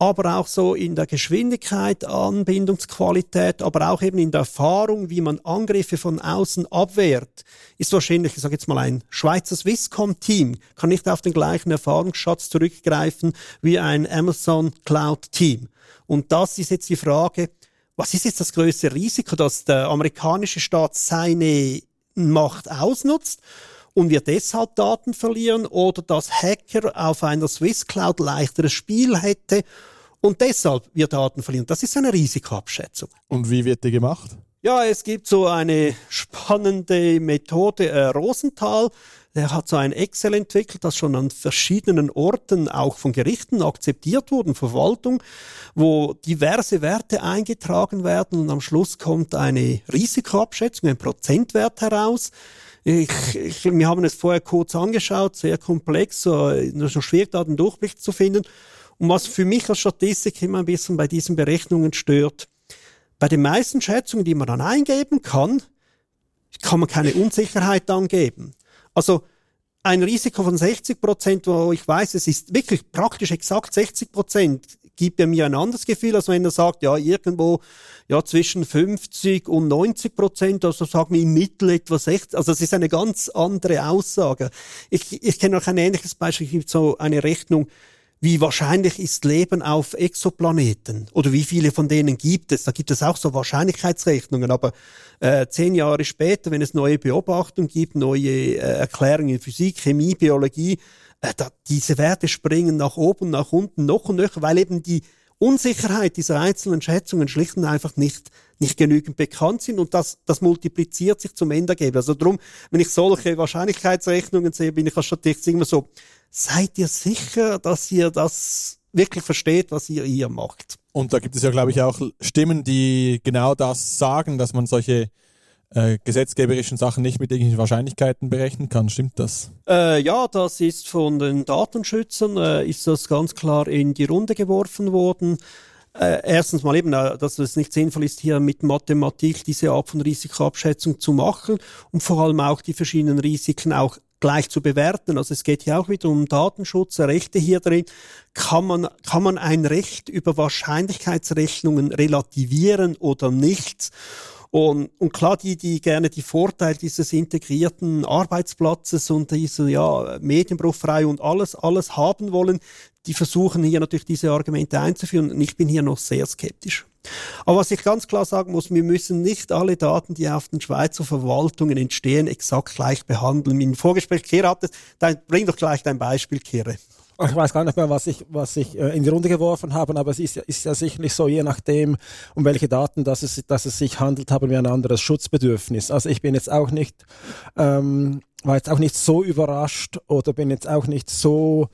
aber auch so in der Geschwindigkeit, Anbindungsqualität, aber auch eben in der Erfahrung, wie man Angriffe von außen abwehrt, ist wahrscheinlich, ich sage jetzt mal, ein Schweizer Swisscom-Team kann nicht auf den gleichen Erfahrungsschatz zurückgreifen wie ein Amazon Cloud-Team. Und das ist jetzt die Frage, was ist jetzt das größte Risiko, dass der amerikanische Staat seine Macht ausnutzt und wir deshalb Daten verlieren oder dass Hacker auf einer Swiss Cloud leichteres Spiel hätte und deshalb wir Daten verlieren. Das ist eine Risikoabschätzung. Und wie wird die gemacht? Ja, es gibt so eine spannende Methode, äh, Rosenthal, der hat so ein Excel entwickelt, das schon an verschiedenen Orten auch von Gerichten akzeptiert wurden, Verwaltung, wo diverse Werte eingetragen werden und am Schluss kommt eine Risikoabschätzung, ein Prozentwert heraus. Ich, ich, wir haben es vorher kurz angeschaut, sehr komplex, so, so schwierig da den Durchblick zu finden. Und was für mich als Statistik immer ein bisschen bei diesen Berechnungen stört, bei den meisten Schätzungen, die man dann eingeben kann, kann man keine Unsicherheit angeben. Also ein Risiko von 60 Prozent, wo ich weiß, es ist wirklich praktisch exakt 60 Prozent, gibt er mir ein anderes Gefühl, als wenn er sagt, ja, irgendwo ja, zwischen 50 und 90 Prozent, also sagen wir im Mittel etwa 60, also es ist eine ganz andere Aussage. Ich, ich kenne noch ein ähnliches Beispiel, es gibt so eine Rechnung, wie wahrscheinlich ist Leben auf Exoplaneten oder wie viele von denen gibt es? Da gibt es auch so Wahrscheinlichkeitsrechnungen, aber äh, zehn Jahre später, wenn es neue Beobachtungen gibt, neue äh, Erklärungen in Physik, Chemie, Biologie, äh, da, diese Werte springen nach oben, nach unten, noch und nöcher, weil eben die Unsicherheit dieser einzelnen Schätzungen schlicht und einfach nicht, nicht genügend bekannt sind und das, das multipliziert sich zum Endergebnis. Also darum, wenn ich solche Wahrscheinlichkeitsrechnungen sehe, bin ich als Statist immer so, seid ihr sicher, dass ihr das wirklich versteht, was ihr hier macht? Und da gibt es ja, glaube ich, auch Stimmen, die genau das sagen, dass man solche äh, gesetzgeberischen Sachen nicht mit irgendwelchen Wahrscheinlichkeiten berechnen kann. Stimmt das? Äh, ja, das ist von den Datenschützern, äh, ist das ganz klar in die Runde geworfen worden. Äh, erstens mal eben, äh, dass es nicht sinnvoll ist, hier mit Mathematik diese Art von Risikoabschätzung zu machen und vor allem auch die verschiedenen Risiken auch gleich zu bewerten. Also es geht hier auch wieder um Datenschutz, Rechte hier drin. Kann man, kann man ein Recht über Wahrscheinlichkeitsrechnungen relativieren oder nicht? Und, und klar, die, die gerne die Vorteile dieses integrierten Arbeitsplatzes und diese ja, medienbruchfrei und alles, alles haben wollen, die versuchen hier natürlich diese Argumente einzuführen. Und ich bin hier noch sehr skeptisch. Aber was ich ganz klar sagen muss, wir müssen nicht alle Daten, die auf den Schweizer Verwaltungen entstehen, exakt gleich behandeln. Im Vorgespräch, Kira hat es, dann bring doch gleich dein Beispiel, Kira. Ich weiß gar nicht mehr, was ich, was ich äh, in die Runde geworfen habe, aber es ist, ist ja sicherlich so, je nachdem, um welche Daten dass es, dass es sich handelt, haben wir ein anderes Schutzbedürfnis. Also ich bin jetzt auch nicht, ähm, war jetzt auch nicht so überrascht oder bin jetzt auch nicht so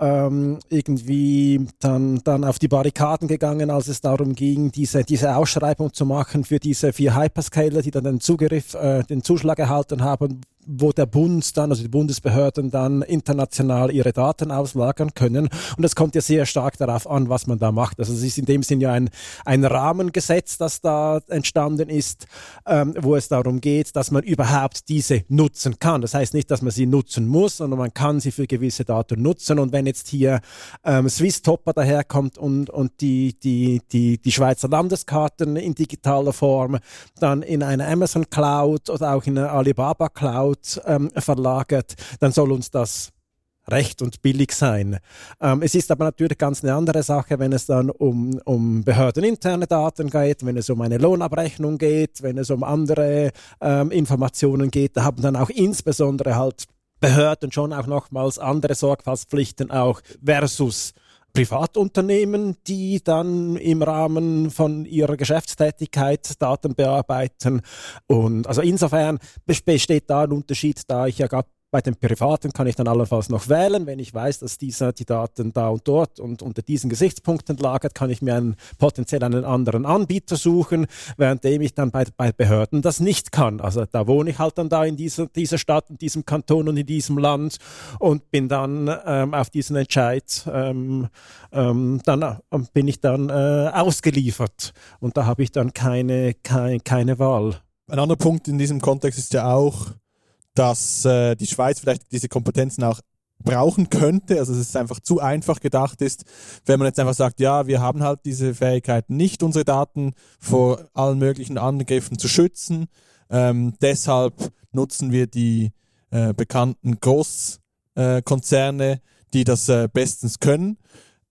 ähm, irgendwie dann, dann auf die Barrikaden gegangen, als es darum ging, diese, diese Ausschreibung zu machen für diese vier Hyperscaler, die dann den Zugriff, äh, den Zuschlag erhalten haben, wo der Bund dann, also die Bundesbehörden dann international ihre Daten auslagern können. Und es kommt ja sehr stark darauf an, was man da macht. Also es ist in dem Sinn ja ein, ein Rahmengesetz, das da entstanden ist, ähm, wo es darum geht, dass man überhaupt diese nutzen kann. Das heißt nicht, dass man sie nutzen muss, sondern man kann sie für gewisse Daten nutzen. Und wenn jetzt hier ähm, Swiss Topper daherkommt und, und die, die, die, die Schweizer Landeskarten in digitaler Form dann in einer Amazon Cloud oder auch in einer Alibaba Cloud Cloud ähm, verlagert, dann soll uns das recht und billig sein. Ähm, es ist aber natürlich ganz eine andere Sache, wenn es dann um, um behördeninterne Daten geht, wenn es um eine Lohnabrechnung geht, wenn es um andere ähm, Informationen geht. Da haben dann auch insbesondere halt Behörden schon auch nochmals andere Sorgfaltspflichten auch versus Privatunternehmen, die dann im Rahmen von ihrer Geschäftstätigkeit Daten bearbeiten. Und also insofern besteht da ein Unterschied, da ich ja gerade Bei den privaten kann ich dann allenfalls noch wählen. Wenn ich weiß, dass dieser die Daten da und dort und unter diesen Gesichtspunkten lagert, kann ich mir einen, potenziell einen anderen Anbieter suchen, währenddem ich dann bei, bei Behörden das nicht kann. Also da wohne ich halt dann da in dieser, dieser Stadt, in diesem Kanton und in diesem Land und bin dann ähm, auf diesen Entscheid, ähm, ähm, dann äh, bin ich dann äh, ausgeliefert und da habe ich dann keine, keine, keine Wahl. Ein anderer Punkt in diesem Kontext ist ja auch, dass äh, die Schweiz vielleicht diese Kompetenzen auch brauchen könnte, also dass es einfach zu einfach gedacht ist, wenn man jetzt einfach sagt, ja, wir haben halt diese Fähigkeit nicht, unsere Daten vor allen möglichen Angriffen zu schützen. Ähm, deshalb nutzen wir die äh, bekannten Großkonzerne, äh, die das äh, bestens können.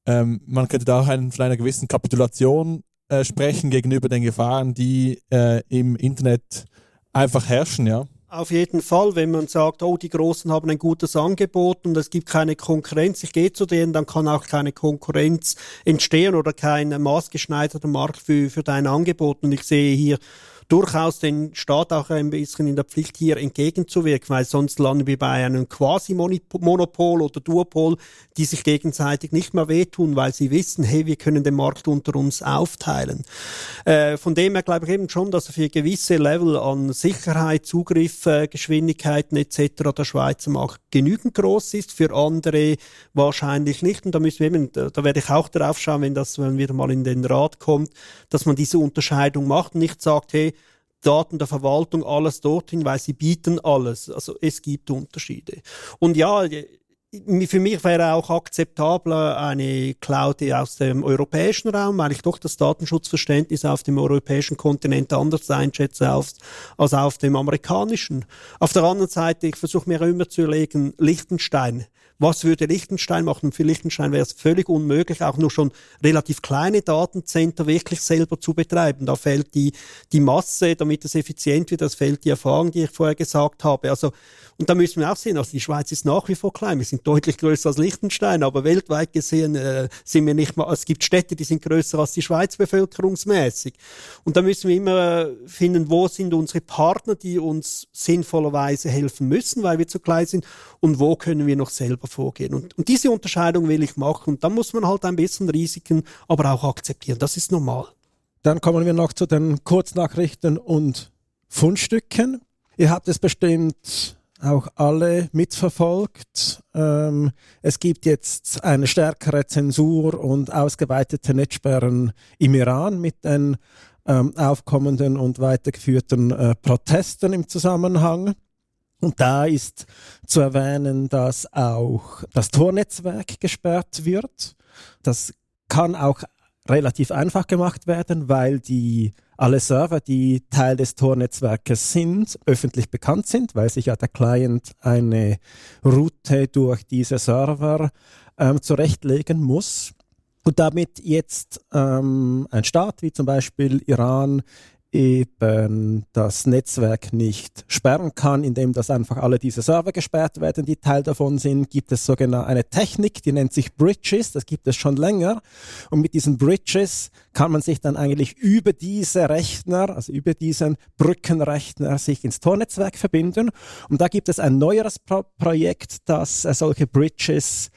Ähm, man könnte da auch einen, von einer gewissen Kapitulation äh, sprechen gegenüber den Gefahren, die äh, im Internet einfach herrschen, ja. Auf jeden Fall, wenn man sagt, oh, die Großen haben ein gutes Angebot und es gibt keine Konkurrenz, ich gehe zu denen, dann kann auch keine Konkurrenz entstehen oder kein maßgeschneiderter Markt für, für dein Angebot. Und ich sehe hier durchaus den Staat auch ein bisschen in der Pflicht, hier entgegenzuwirken, weil sonst landen wir bei einem Quasi-Monopol oder Duopol, die sich gegenseitig nicht mehr wehtun, weil sie wissen, hey, wir können den Markt unter uns aufteilen. Äh, von dem her glaube ich eben schon, dass für gewisse Level an Sicherheit, Zugriff, äh, Geschwindigkeiten etc. der Schweizer Markt genügend groß ist, für andere wahrscheinlich nicht. Und da müssen wir eben, da, werde ich auch darauf schauen, wenn das wenn wieder mal in den Rat kommt, dass man diese Unterscheidung macht und nicht sagt, hey, Daten der Verwaltung, alles dorthin, weil sie bieten alles. Also es gibt Unterschiede. Und ja, für mich wäre auch akzeptabler eine Cloud aus dem europäischen Raum, weil ich doch das Datenschutzverständnis auf dem europäischen Kontinent anders einschätze als, als auf dem amerikanischen. Auf der anderen Seite, ich versuche mir immer zu überlegen, Liechtenstein was würde Liechtenstein machen? Für Liechtenstein wäre es völlig unmöglich, auch nur schon relativ kleine Datencenter wirklich selber zu betreiben. Da fällt die, die Masse, damit es effizient wird, das fällt die Erfahrung, die ich vorher gesagt habe. Also, und da müssen wir auch sehen, also die Schweiz ist nach wie vor klein. Wir sind deutlich größer als Liechtenstein, aber weltweit gesehen äh, sind wir nicht mal, es gibt Städte, die sind größer als die Schweiz bevölkerungsmäßig. Und da müssen wir immer finden, wo sind unsere Partner, die uns sinnvollerweise helfen müssen, weil wir zu klein sind und wo können wir noch selber vorgehen. Und, und diese Unterscheidung will ich machen. Und dann muss man halt ein bisschen Risiken, aber auch akzeptieren. Das ist normal. Dann kommen wir noch zu den Kurznachrichten und Fundstücken. Ihr habt es bestimmt auch alle mitverfolgt. Ähm, es gibt jetzt eine stärkere Zensur und ausgeweitete Netzsperren im Iran mit den ähm, aufkommenden und weitergeführten äh, Protesten im Zusammenhang. Und da ist zu erwähnen, dass auch das Tornetzwerk gesperrt wird. Das kann auch relativ einfach gemacht werden, weil die alle Server, die Teil des Tor-Netzwerkes sind, öffentlich bekannt sind, weil sich ja der Client eine Route durch diese Server ähm, zurechtlegen muss. Und damit jetzt ähm, ein Staat wie zum Beispiel Iran eben das Netzwerk nicht sperren kann, indem das einfach alle diese Server gesperrt werden, die Teil davon sind, gibt es sogar eine Technik, die nennt sich Bridges, das gibt es schon länger. Und mit diesen Bridges kann man sich dann eigentlich über diese Rechner, also über diesen Brückenrechner, sich ins Tornetzwerk verbinden. Und da gibt es ein neueres Pro Projekt, das solche Bridges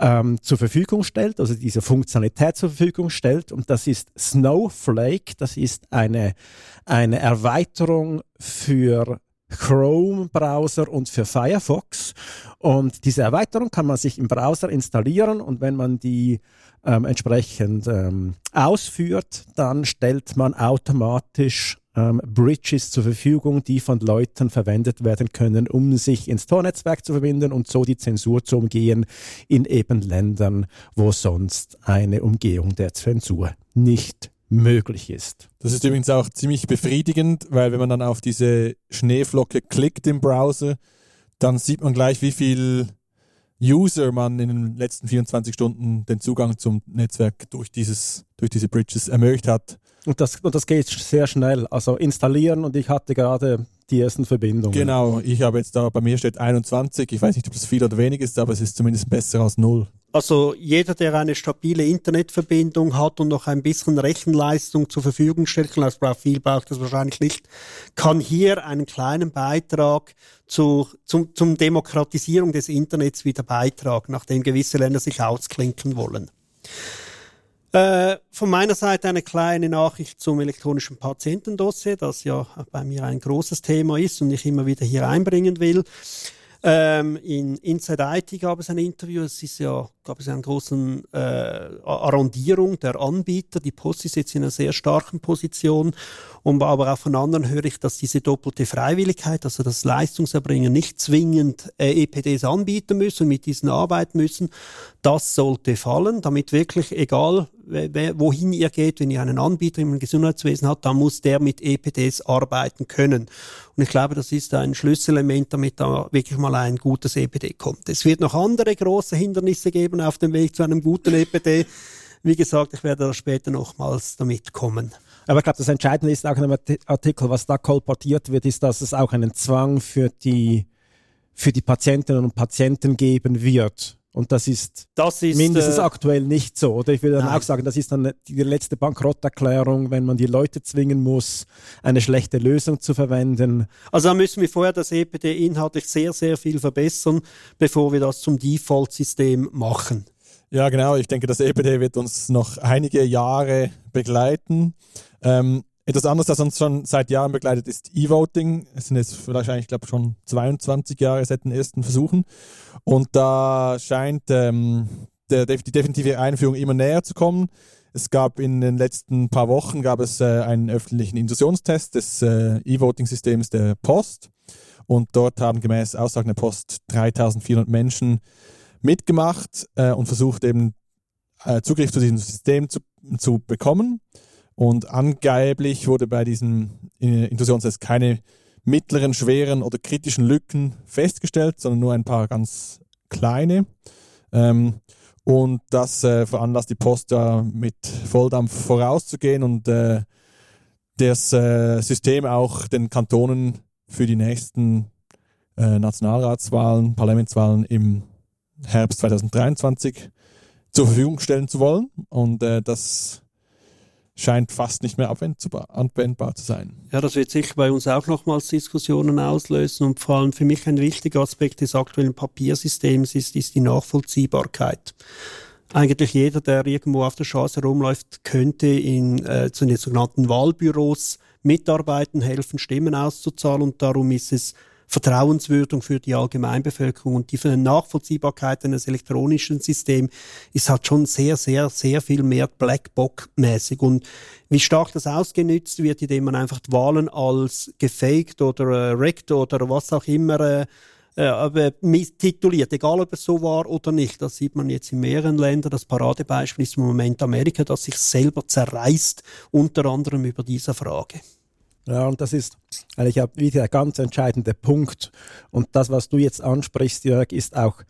ähm, zur Verfügung stellt, also diese Funktionalität zur Verfügung stellt. Und das ist Snowflake. Das ist eine, eine Erweiterung für Chrome-Browser und für Firefox. Und diese Erweiterung kann man sich im Browser installieren und wenn man die ähm, entsprechend ähm, ausführt, dann stellt man automatisch ähm, Bridges zur Verfügung, die von Leuten verwendet werden können, um sich ins Tornetzwerk zu verbinden und so die Zensur zu umgehen in eben Ländern, wo sonst eine Umgehung der Zensur nicht möglich ist. Das ist übrigens auch ziemlich befriedigend, weil wenn man dann auf diese Schneeflocke klickt im Browser, dann sieht man gleich, wie viel User man in den letzten 24 Stunden den Zugang zum Netzwerk durch, dieses, durch diese Bridges ermöglicht hat. Und das, und das geht sehr schnell. Also installieren und ich hatte gerade die ersten Verbindungen. Genau, ich habe jetzt da, bei mir steht 21, ich weiß nicht, ob das viel oder wenig ist, aber es ist zumindest besser als null. Also jeder, der eine stabile Internetverbindung hat und noch ein bisschen Rechenleistung zur Verfügung stellt, braucht viel, braucht das wahrscheinlich nicht, kann hier einen kleinen Beitrag zu, zum, zum Demokratisierung des Internets wieder beitragen, nachdem gewisse Länder sich ausklinken wollen. Äh, von meiner Seite eine kleine Nachricht zum elektronischen Patientendossier, das ja bei mir ein großes Thema ist und ich immer wieder hier einbringen will. Ähm, in Inside IT gab es ein Interview. Es ist ja, gab es einen großen äh, Arrondierung der Anbieter. Die Post ist jetzt in einer sehr starken Position. Und aber auch von anderen höre ich, dass diese doppelte Freiwilligkeit, also das Leistungserbringen nicht zwingend äh, EPDs anbieten müssen, mit diesen arbeiten müssen. Das sollte fallen, damit wirklich egal wohin ihr geht, wenn ihr einen Anbieter im Gesundheitswesen habt, dann muss der mit EPDs arbeiten können. Und ich glaube, das ist ein Schlüsselelement, damit da wirklich mal ein gutes EPD kommt. Es wird noch andere große Hindernisse geben auf dem Weg zu einem guten EPD. Wie gesagt, ich werde da später nochmals damit kommen. Aber ich glaube, das Entscheidende ist auch in einem Artikel, was da kolportiert wird, ist, dass es auch einen Zwang für die, für die Patientinnen und Patienten geben wird und das ist, das ist mindestens äh, aktuell nicht so. Oder ich würde dann nein. auch sagen, das ist dann die letzte Bankrotterklärung, wenn man die Leute zwingen muss, eine schlechte Lösung zu verwenden. Also da müssen wir vorher das EPD inhaltlich sehr, sehr viel verbessern, bevor wir das zum Default-System machen. Ja, genau. Ich denke, das EPD wird uns noch einige Jahre begleiten. Ähm, etwas anderes, das uns schon seit Jahren begleitet, ist E-Voting. Es sind jetzt wahrscheinlich, ich glaube, schon 22 Jahre seit den ersten Versuchen. Und da scheint ähm, der, die definitive Einführung immer näher zu kommen. Es gab in den letzten paar Wochen gab es äh, einen öffentlichen Intrusionstest des äh, E-Voting-Systems der Post. Und dort haben gemäß Aussagen der Post 3400 Menschen mitgemacht äh, und versucht eben äh, Zugriff zu diesem System zu, zu bekommen. Und angeblich wurde bei diesem äh, Intrusionstest keine mittleren, schweren oder kritischen Lücken festgestellt, sondern nur ein paar ganz kleine. Ähm, und das äh, veranlasst die Post da mit Volldampf vorauszugehen und äh, das äh, System auch den Kantonen für die nächsten äh, Nationalratswahlen, Parlamentswahlen im Herbst 2023 zur Verfügung stellen zu wollen. Und äh, das scheint fast nicht mehr anwendbar zu sein. Ja, das wird sicher bei uns auch nochmals Diskussionen auslösen und vor allem für mich ein wichtiger Aspekt des aktuellen Papiersystems ist, ist die Nachvollziehbarkeit. Eigentlich jeder, der irgendwo auf der Straße rumläuft, könnte in äh, zu den sogenannten Wahlbüros mitarbeiten, helfen, Stimmen auszuzahlen und darum ist es Vertrauenswürdigung für die Allgemeinbevölkerung und die Nachvollziehbarkeit eines elektronischen Systems ist halt schon sehr, sehr, sehr viel mehr Blackbox-mäßig. Und wie stark das ausgenützt wird, indem man einfach die Wahlen als gefaked oder äh, wrecked oder was auch immer äh, äh, tituliert, egal ob es so war oder nicht. Das sieht man jetzt in mehreren Ländern. Das Paradebeispiel ist im Moment Amerika, das sich selber zerreißt, unter anderem über diese Frage. Ja, und das ist eigentlich wieder der ganz entscheidende Punkt. Und das, was du jetzt ansprichst, Jörg, ist auch,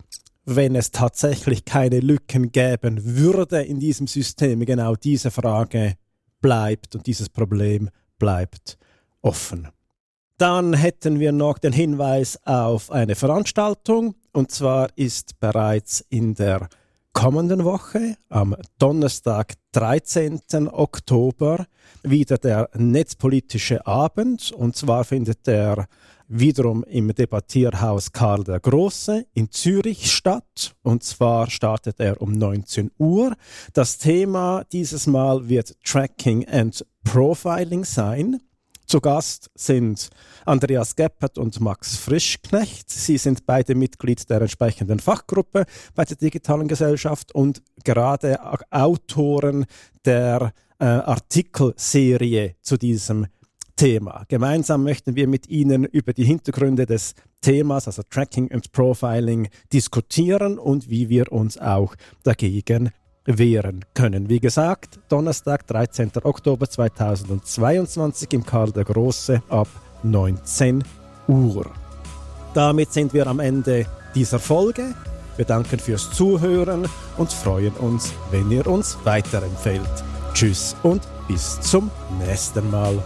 wenn es tatsächlich keine Lücken geben würde in diesem System, genau diese Frage bleibt und dieses Problem bleibt offen. Dann hätten wir noch den Hinweis auf eine Veranstaltung. Und zwar ist bereits in der kommenden Woche, am Donnerstag, 13. Oktober, wieder der netzpolitische Abend. Und zwar findet der wiederum im Debattierhaus Karl der Große in Zürich statt. Und zwar startet er um 19 Uhr. Das Thema dieses Mal wird Tracking and Profiling sein. Zu Gast sind Andreas Geppert und Max Frischknecht. Sie sind beide Mitglied der entsprechenden Fachgruppe bei der Digitalen Gesellschaft und gerade Autoren der äh, Artikelserie zu diesem Thema. Gemeinsam möchten wir mit Ihnen über die Hintergründe des Themas, also Tracking and Profiling, diskutieren und wie wir uns auch dagegen wehren können. Wie gesagt, Donnerstag, 13. Oktober 2022 im Karl der Große ab 19 Uhr. Damit sind wir am Ende dieser Folge. Wir danken fürs Zuhören und freuen uns, wenn ihr uns weiterempfehlt. Tschüss und bis zum nächsten Mal.